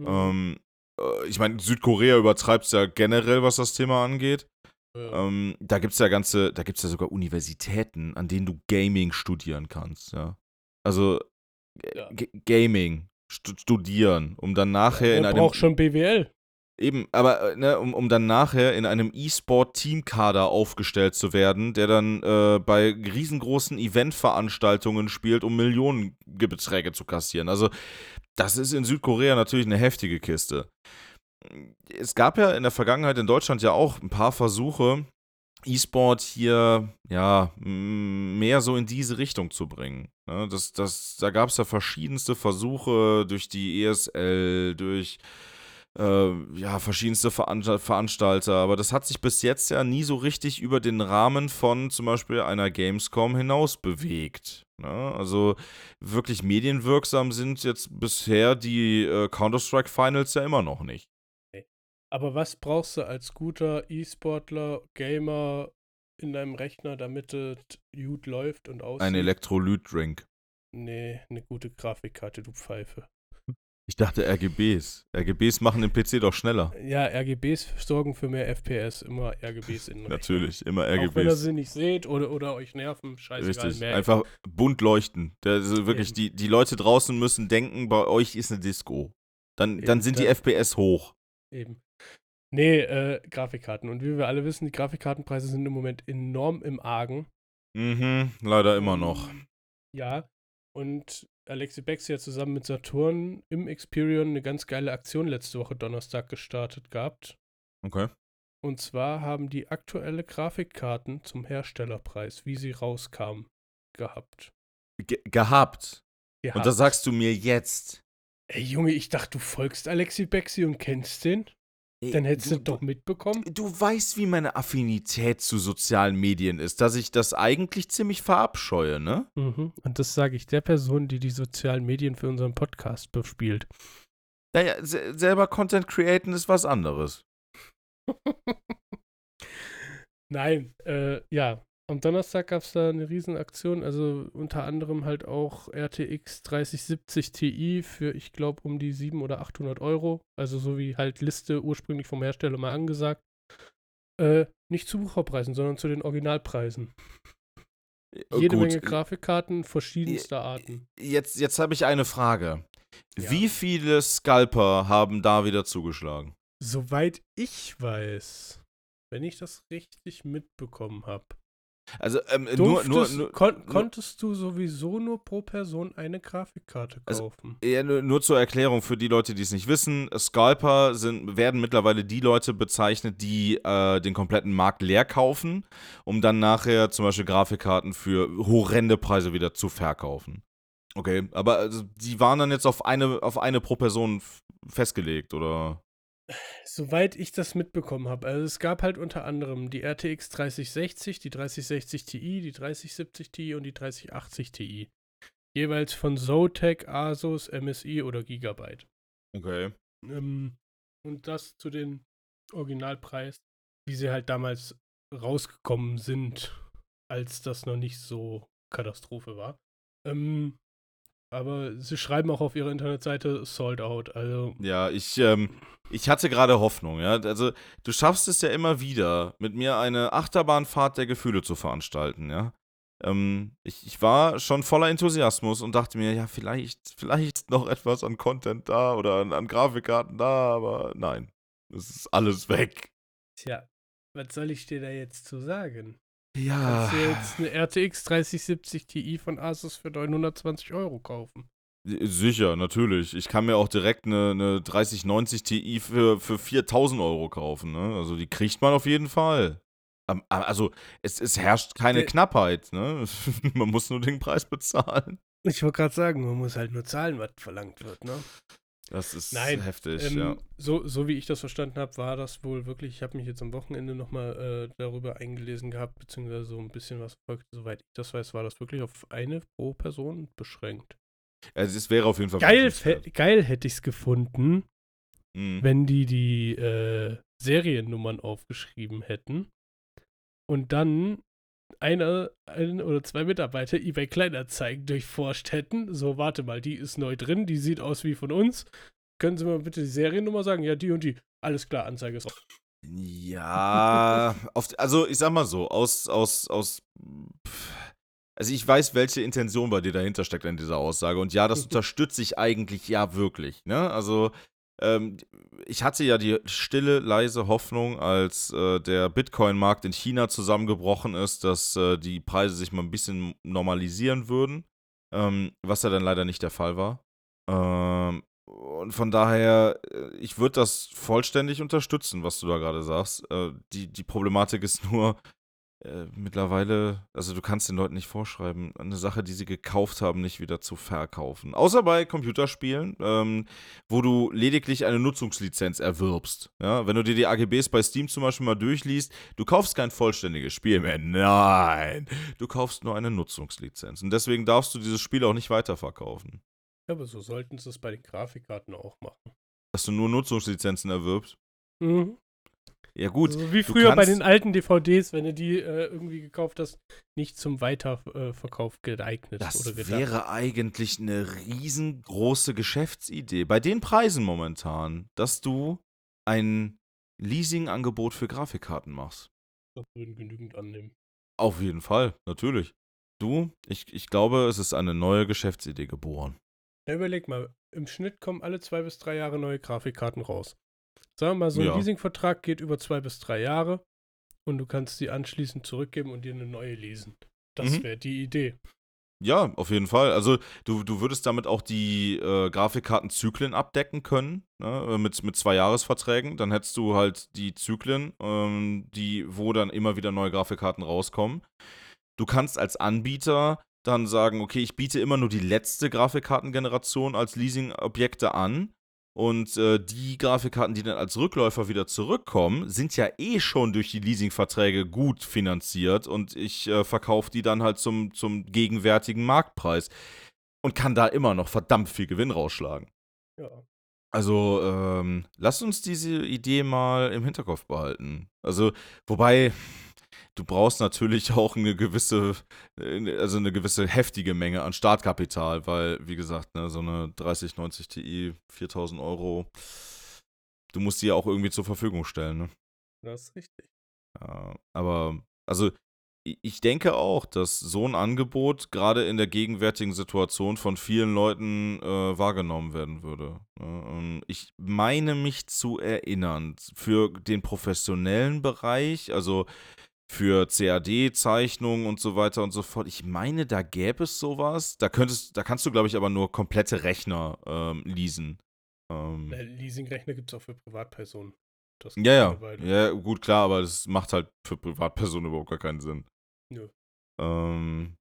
Mhm. Ähm, äh, ich meine, Südkorea übertreibt es ja generell, was das Thema angeht. Ja. Ähm, da gibt es ja ganze, da gibt es ja sogar Universitäten, an denen du Gaming studieren kannst, ja. Also Ja. Gaming stu studieren, um dann nachher in Wer einem braucht schon BWL? Eben, aber äh, ne, um, um dann nachher in einem E-Sport-Teamkader aufgestellt zu werden, der dann äh, bei riesengroßen Eventveranstaltungen spielt, um Millionenbeträge zu kassieren. Also das ist in Südkorea natürlich eine heftige Kiste. Es gab ja in der Vergangenheit in Deutschland ja auch ein paar Versuche, E-Sport hier ja mehr so in diese Richtung zu bringen. Ne, das, das, da gab es ja verschiedenste Versuche durch die ESL, durch äh, ja, verschiedenste Veran Veranstalter, aber das hat sich bis jetzt ja nie so richtig über den Rahmen von zum Beispiel einer Gamescom hinaus bewegt. Ne? Also wirklich medienwirksam sind jetzt bisher die äh, Counter-Strike Finals ja immer noch nicht. Aber was brauchst du als guter E-Sportler, Gamer in deinem Rechner, damit es gut läuft und aussieht? Ein Elektrolyt-Drink. Nee, eine gute Grafikkarte, du Pfeife. Ich dachte RGBs. RGBs machen den PC doch schneller. Ja, RGBs sorgen für mehr FPS, immer RGBs in. Natürlich, immer Auch wenn ihr RGBs. sie nicht seht oder, oder euch nerven, scheißegal. Richtig, mehr einfach bunt leuchten. Also wirklich, Eben. die, die Leute draußen müssen denken, bei euch ist eine Disco. Dann, dann sind die FPS hoch. Eben. Nee, äh, Grafikkarten. Und wie wir alle wissen, die Grafikkartenpreise sind im Moment enorm im Argen. Mhm, leider immer noch. Ja. Und Alexi Bexi hat zusammen mit Saturn im Experion eine ganz geile Aktion letzte Woche Donnerstag gestartet gehabt. Okay. Und zwar haben die aktuelle Grafikkarten zum Herstellerpreis, wie sie rauskamen, gehabt. Ge gehabt. gehabt. Und das sagst du mir jetzt. Ey Junge, ich dachte, du folgst Alexi Bexi und kennst den? Dann hättest du, doch mitbekommen. Du weißt, wie meine Affinität zu sozialen Medien ist, dass ich das eigentlich ziemlich verabscheue, ne? Mhm. Und das sage ich der Person, die die sozialen Medien für unseren Podcast bespielt. Naja, se selber Content createn ist was anderes. <laughs> Nein, äh, ja. Am Donnerstag gab es da eine Riesenaktion, also unter anderem halt auch RTX 3070 Ti für, ich glaube, um die 700 oder 800 Euro. Also so wie halt Liste ursprünglich vom Hersteller mal angesagt. Äh, nicht zu Bucherpreisen, sondern zu den Originalpreisen. Äh, Jede gut, Menge Grafikkarten verschiedenster Arten. Jetzt, jetzt habe ich eine Frage. Ja. Wie viele Scalper haben da wieder zugeschlagen? Soweit ich weiß, wenn ich das richtig mitbekommen habe, Also ähm, nur, nur, nur, kon konntest du sowieso nur pro Person eine Grafikkarte Also, kaufen. Ja, nur, nur zur Erklärung für die Leute, die es nicht wissen. Scalper sind, werden mittlerweile die Leute bezeichnet, die äh, den kompletten Markt leer kaufen, um dann nachher zum Beispiel Grafikkarten für horrende Preise wieder zu verkaufen. Okay, aber also, die waren dann jetzt auf eine, auf eine pro Person festgelegt, oder? Soweit ich das mitbekommen habe, also es gab halt unter anderem die RTX 3060, die 3060 Ti, die 3070 Ti und die 3080 Ti. Jeweils von Zotac, Asus, MSI oder Gigabyte. Okay. Ähm, und das zu den Originalpreis, wie sie halt damals rausgekommen sind, als das noch nicht so Katastrophe war. Ähm, aber sie schreiben auch auf ihrer Internetseite Sold Out. Also Ja, ich, ähm, ich hatte gerade Hoffnung, ja. Also, du schaffst es ja immer wieder, mit mir eine Achterbahnfahrt der Gefühle zu veranstalten, ja. Ähm, ich, ich war schon voller Enthusiasmus und dachte mir, ja, vielleicht, vielleicht noch etwas an Content da oder an, an Grafikkarten da, aber nein. Es ist alles weg. Tja, was soll ich dir da jetzt zu sagen? Ja. Kannst du jetzt eine RTX 3070 Ti von Asus für 920 Euro kaufen? Sicher, natürlich. Ich kann mir auch direkt eine, eine 3090 Ti für, für 4000 Euro kaufen. Ne? Also die kriegt man auf jeden Fall. A- Also es, es herrscht keine Der- Knappheit. Ne? <laughs> man muss nur den Preis bezahlen. Ich wollte gerade sagen, man muss halt nur zahlen, was verlangt wird, ne? Das ist Nein, heftig, Ähm, ja. so, so wie ich das verstanden habe, war das wohl wirklich, ich habe mich jetzt am Wochenende nochmal äh, darüber eingelesen gehabt, beziehungsweise so ein bisschen was verfolgt. Soweit ich das weiß, war das wirklich auf eine pro Person beschränkt. Also es wäre auf jeden Fall. Geil, geil hätte ich es gefunden, Mhm. wenn die die äh, Seriennummern aufgeschrieben hätten und dann einer ein oder zwei Mitarbeiter eBay Kleinanzeigen durchforscht hätten. So, warte mal, die ist neu drin, die sieht aus wie von uns. Können Sie mal bitte die Seriennummer sagen? Ja, die und die. Alles klar, Anzeige ist raus. Ja, <laughs> auf, also ich sag mal so, aus, aus, aus, pff, also ich weiß, welche Intention bei dir dahinter steckt in dieser Aussage und ja, das <laughs> unterstütze ich eigentlich ja wirklich, ne? Also ähm, ich hatte ja die stille, leise Hoffnung, als äh, der Bitcoin-Markt in China zusammengebrochen ist, dass äh, die Preise sich mal ein bisschen normalisieren würden, ähm, was ja dann leider nicht der Fall war. Ähm, und von daher, äh, ich würde das vollständig unterstützen, was du da gerade sagst. Äh, die, die Problematik ist <laughs> nur, äh, mittlerweile, also du kannst den Leuten nicht vorschreiben, eine Sache, die sie gekauft haben, nicht wieder zu verkaufen. Außer bei Computerspielen, ähm, wo du lediglich eine Nutzungslizenz erwirbst. Ja? Wenn du dir die AGBs bei Steam zum Beispiel mal durchliest, du kaufst kein vollständiges Spiel mehr. Nein, du kaufst nur eine Nutzungslizenz. Und deswegen darfst du dieses Spiel auch nicht weiterverkaufen. Ja, aber so sollten sie es bei den Grafikkarten auch machen. Dass du nur Nutzungslizenzen erwirbst. Mhm. Ja, gut. so wie früher bei den alten DVDs, wenn du die äh, irgendwie gekauft hast, nicht zum Weiterverkauf geeignet Das oder gedacht. wäre eigentlich eine riesengroße Geschäftsidee. Bei den Preisen momentan, dass du ein Leasingangebot für Grafikkarten machst. Das würden genügend annehmen. Auf jeden Fall, natürlich. Du, ich, ich glaube, es ist eine neue Geschäftsidee geboren. Ja, überleg mal, im Schnitt kommen alle zwei bis drei Jahre neue Grafikkarten raus. Sagen wir mal, so ein Ja. Leasingvertrag geht über zwei bis drei Jahre und du kannst sie anschließend zurückgeben und dir eine neue leasen. Das Mhm. wäre die Idee. Ja, auf jeden Fall. Also du, du würdest damit auch die äh, Grafikkartenzyklen abdecken können, ne? mit, mit zwei Jahresverträgen. Dann hättest du halt die Zyklen, ähm, die, wo dann immer wieder neue Grafikkarten rauskommen. Du kannst als Anbieter dann sagen, okay, ich biete immer nur die letzte Grafikkartengeneration als Leasingobjekte an. Und äh, die Grafikkarten, die dann als Rückläufer wieder zurückkommen, sind ja eh schon durch die Leasingverträge gut finanziert und ich äh, verkaufe die dann halt zum, zum gegenwärtigen Marktpreis und kann da immer noch verdammt viel Gewinn rausschlagen. Ja. Also, ähm, lasst uns diese Idee mal im Hinterkopf behalten. Also, wobei, du brauchst natürlich auch eine gewisse, äh, also eine gewisse heftige Menge an Startkapital, weil, wie gesagt, ne, so eine 3090 Ti, 4000 Euro, du musst die ja auch irgendwie zur Verfügung stellen, ne? Das ist richtig. Ja, aber, also, ich denke auch, dass so ein Angebot gerade in der gegenwärtigen Situation von vielen Leuten äh, wahrgenommen werden würde. Ne? ich meine mich zu erinnern, für den professionellen Bereich, also für CAD-Zeichnungen und so weiter und so fort. Ich meine, da gäbe es sowas. Da könntest, da kannst du, glaube ich, aber nur komplette Rechner ähm, leasen. Ähm, Leasingrechner gibt es auch für Privatpersonen. ja, ja. Ja, gut, klar, aber das macht halt für Privatpersonen überhaupt gar keinen Sinn. Nö. Ähm,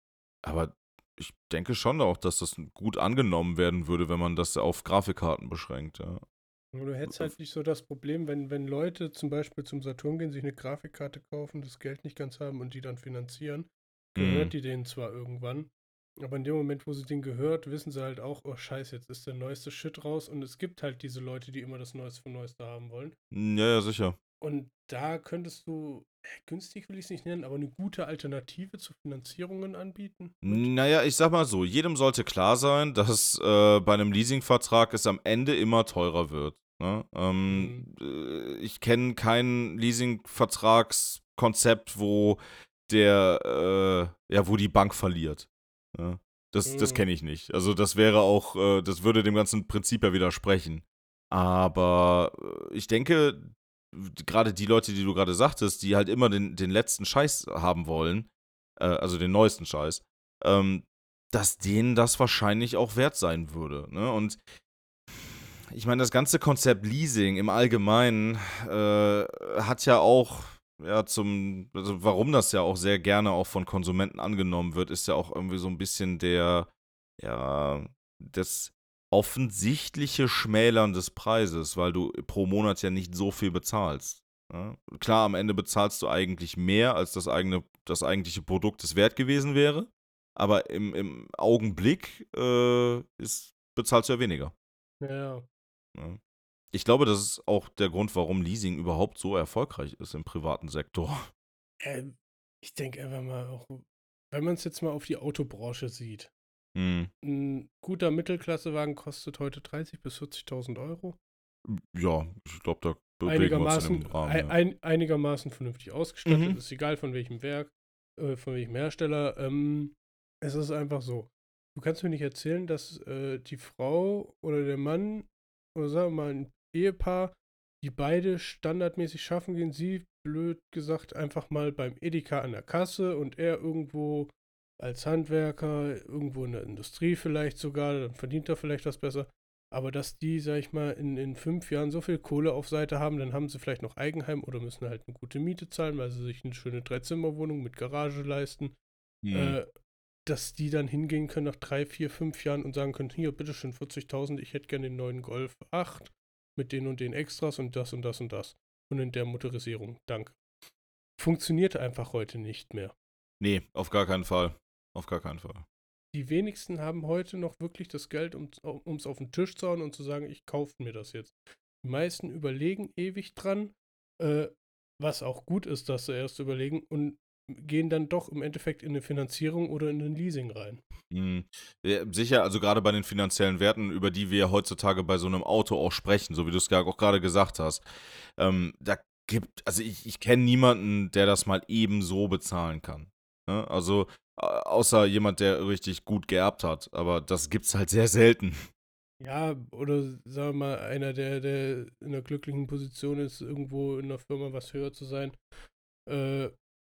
aber ich denke schon auch, dass das gut angenommen werden würde, wenn man das auf Grafikkarten beschränkt, ja. Du hättest halt nicht so das Problem, wenn, wenn Leute zum Beispiel zum Saturn gehen, sich eine Grafikkarte kaufen, das Geld nicht ganz haben und die dann finanzieren, gehört mhm. die denen zwar irgendwann, aber in dem Moment, wo sie den gehört, wissen sie halt auch, oh scheiße, jetzt ist der neueste Shit raus und es gibt halt diese Leute, die immer das Neueste vom Neueste haben wollen. Ja, ja, sicher. Und da könntest du, günstig will ich es nicht nennen, aber eine gute Alternative zu Finanzierungen anbieten? Naja, ich sag mal so, jedem sollte klar sein, dass äh, bei einem Leasingvertrag es am Ende immer teurer wird. Ne? Ähm, mhm. Äh, ich kenne kein Leasingvertragskonzept, wo der, äh, ja, wo die Bank verliert. Ne? Das, mhm. das kenne ich nicht. Also das wäre auch, äh, das würde dem ganzen Prinzip ja widersprechen. Aber äh, ich denke, gerade die Leute, die du gerade sagtest, die halt immer den, den letzten Scheiß haben wollen, äh, also den neuesten Scheiß, ähm, dass denen das wahrscheinlich auch wert sein würde. Ne? Und ich meine, das ganze Konzept Leasing im Allgemeinen äh, hat ja auch, ja, zum, also warum das ja auch sehr gerne auch von Konsumenten angenommen wird, ist ja auch irgendwie so ein bisschen der, ja, das offensichtliche Schmälern des Preises, weil du pro Monat ja nicht so viel bezahlst. Ja? Klar, am Ende bezahlst du eigentlich mehr, als das, eigene, das eigentliche Produkt es wert gewesen wäre, aber im, im Augenblick äh, ist, bezahlst du ja weniger. Ja. Ja. Ich glaube, das ist auch der Grund, warum Leasing überhaupt so erfolgreich ist im privaten Sektor. Ähm, ich denke einfach mal auch, wenn man es jetzt mal auf die Autobranche sieht. Mhm. Ein guter Mittelklassewagen kostet heute 30.000 bis 40.000 Euro. Ja, ich glaube, da bewegen einigermaßen, wir uns in Rahmen, ein, ein, einigermaßen vernünftig ausgestattet. Mhm. Ist egal von welchem Werk, äh, von welchem Hersteller. Ähm, es ist einfach so. Du kannst mir nicht erzählen, dass äh, die Frau oder der Mann oder sagen wir mal ein Ehepaar, die beide standardmäßig schaffen gehen, sie blöd gesagt einfach mal beim Edeka an der Kasse und er irgendwo als Handwerker, irgendwo in der Industrie vielleicht sogar, dann verdient er vielleicht was besser. Aber dass die, sag ich mal, in, in fünf Jahren so viel Kohle auf Seite haben, dann haben sie vielleicht noch Eigenheim oder müssen halt eine gute Miete zahlen, weil sie sich eine schöne Dreizimmerwohnung mit Garage leisten. Mhm. Äh, dass die dann hingehen können nach drei, vier, fünf Jahren und sagen können, hier, bitteschön, 40.000, ich hätte gerne den neuen Golf 8 mit den und den Extras und das und das und das. Und in der Motorisierung. Danke. Funktioniert einfach heute nicht mehr. Nee, auf gar keinen Fall. Auf gar keinen Fall. Die wenigsten haben heute noch wirklich das Geld, um es auf den Tisch zu hauen und zu sagen, ich kaufe mir das jetzt. Die meisten überlegen ewig dran, äh, was auch gut ist, dass sie erst überlegen und gehen dann doch im Endeffekt in eine Finanzierung oder in ein Leasing rein. Mhm. Ja, sicher, also gerade bei den finanziellen Werten, über die wir heutzutage bei so einem Auto auch sprechen, so wie du es auch gerade gesagt hast, ähm, da gibt, also ich, ich kenne niemanden, der das mal eben so bezahlen kann. Ne? Also außer jemand, der richtig gut geerbt hat, aber das gibt's halt sehr selten. Ja, oder sagen wir mal, einer, der, der in einer glücklichen Position ist, irgendwo in einer Firma was höher zu sein, äh,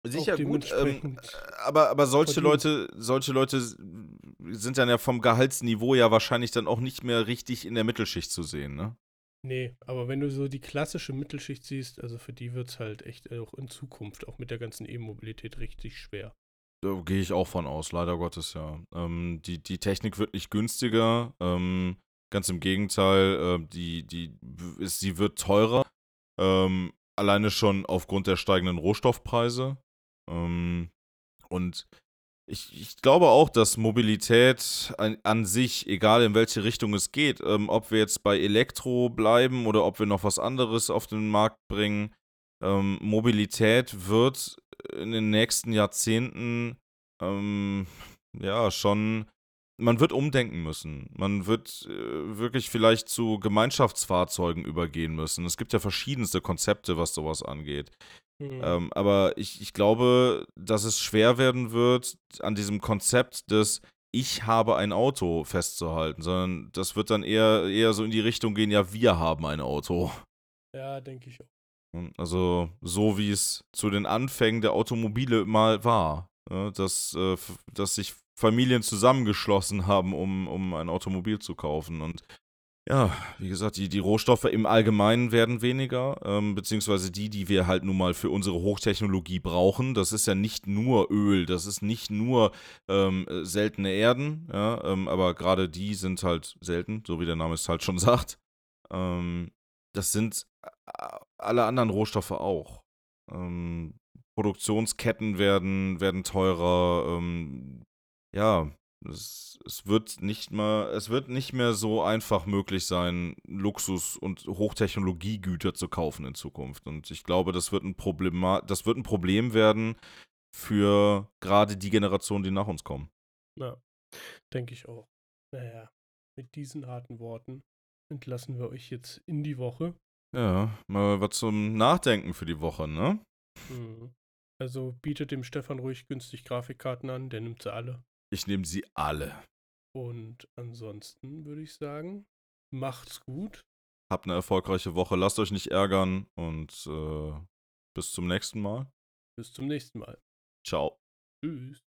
Sicher gut, ähm, aber, aber solche Leute, solche Leute sind dann ja vom Gehaltsniveau ja wahrscheinlich dann auch nicht mehr richtig in der Mittelschicht zu sehen, ne? Nee, aber wenn du so die klassische Mittelschicht siehst, also für die wird es halt echt auch in Zukunft, auch mit der ganzen E-Mobilität, richtig schwer. Da gehe ich auch von aus, leider Gottes, ja. Ähm, die, die Technik wird nicht günstiger, ähm, ganz im Gegenteil, äh, die, die, sie wird teurer. Ähm, alleine schon aufgrund der steigenden Rohstoffpreise. Ähm, und ich, ich, glaube auch, dass Mobilität an, an, sich, egal in welche Richtung es geht, ähm, ob wir jetzt bei Elektro bleiben oder ob wir noch was anderes auf den Markt bringen, ähm, Mobilität wird in den nächsten Jahrzehnten ähm, ja schon, man wird umdenken müssen. Man wird äh, wirklich vielleicht zu Gemeinschaftsfahrzeugen übergehen müssen. Es gibt ja verschiedenste Konzepte, was sowas angeht. Mhm. Ähm, aber ich, ich glaube, dass es schwer werden wird, an diesem Konzept des Ich habe ein Auto festzuhalten, sondern das wird dann eher, eher so in die Richtung gehen, ja, wir haben ein Auto. Ja, denke ich auch. Also so wie es zu den Anfängen der Automobile mal war, ne, dass, äh, dass sich Familien zusammengeschlossen haben, um, um ein Automobil zu kaufen. Und ja, wie gesagt, die, die Rohstoffe im Allgemeinen werden weniger, ähm, beziehungsweise die, die wir halt nun mal für unsere Hochtechnologie brauchen. Das ist ja nicht nur Öl, das ist nicht nur ähm, äh, seltene Erden, ja, ähm, aber gerade die sind halt selten, so wie der Name es halt schon <laughs> sagt. Ähm, das sind äh, alle anderen Rohstoffe auch. Ähm, Produktionsketten werden, werden teurer. Ähm, ja, es, es wird nicht mal, es wird nicht mehr so einfach möglich sein, Luxus- und Hochtechnologiegüter zu kaufen in Zukunft. Und ich glaube, das wird ein Problema das wird ein Problem werden für gerade die Generation, die nach uns kommen. Ja, denke ich auch. Naja, mit diesen harten Worten entlassen wir euch jetzt in die Woche. Ja, mal was zum Nachdenken für die Woche, ne? Mhm. Also bietet dem Stefan ruhig günstig Grafikkarten an, der nimmt sie alle. Ich nehme sie alle. Und ansonsten würde ich sagen, macht's gut. Habt eine erfolgreiche Woche, lasst euch nicht ärgern und äh, bis zum nächsten Mal. Bis zum nächsten Mal. Ciao. Tschüss.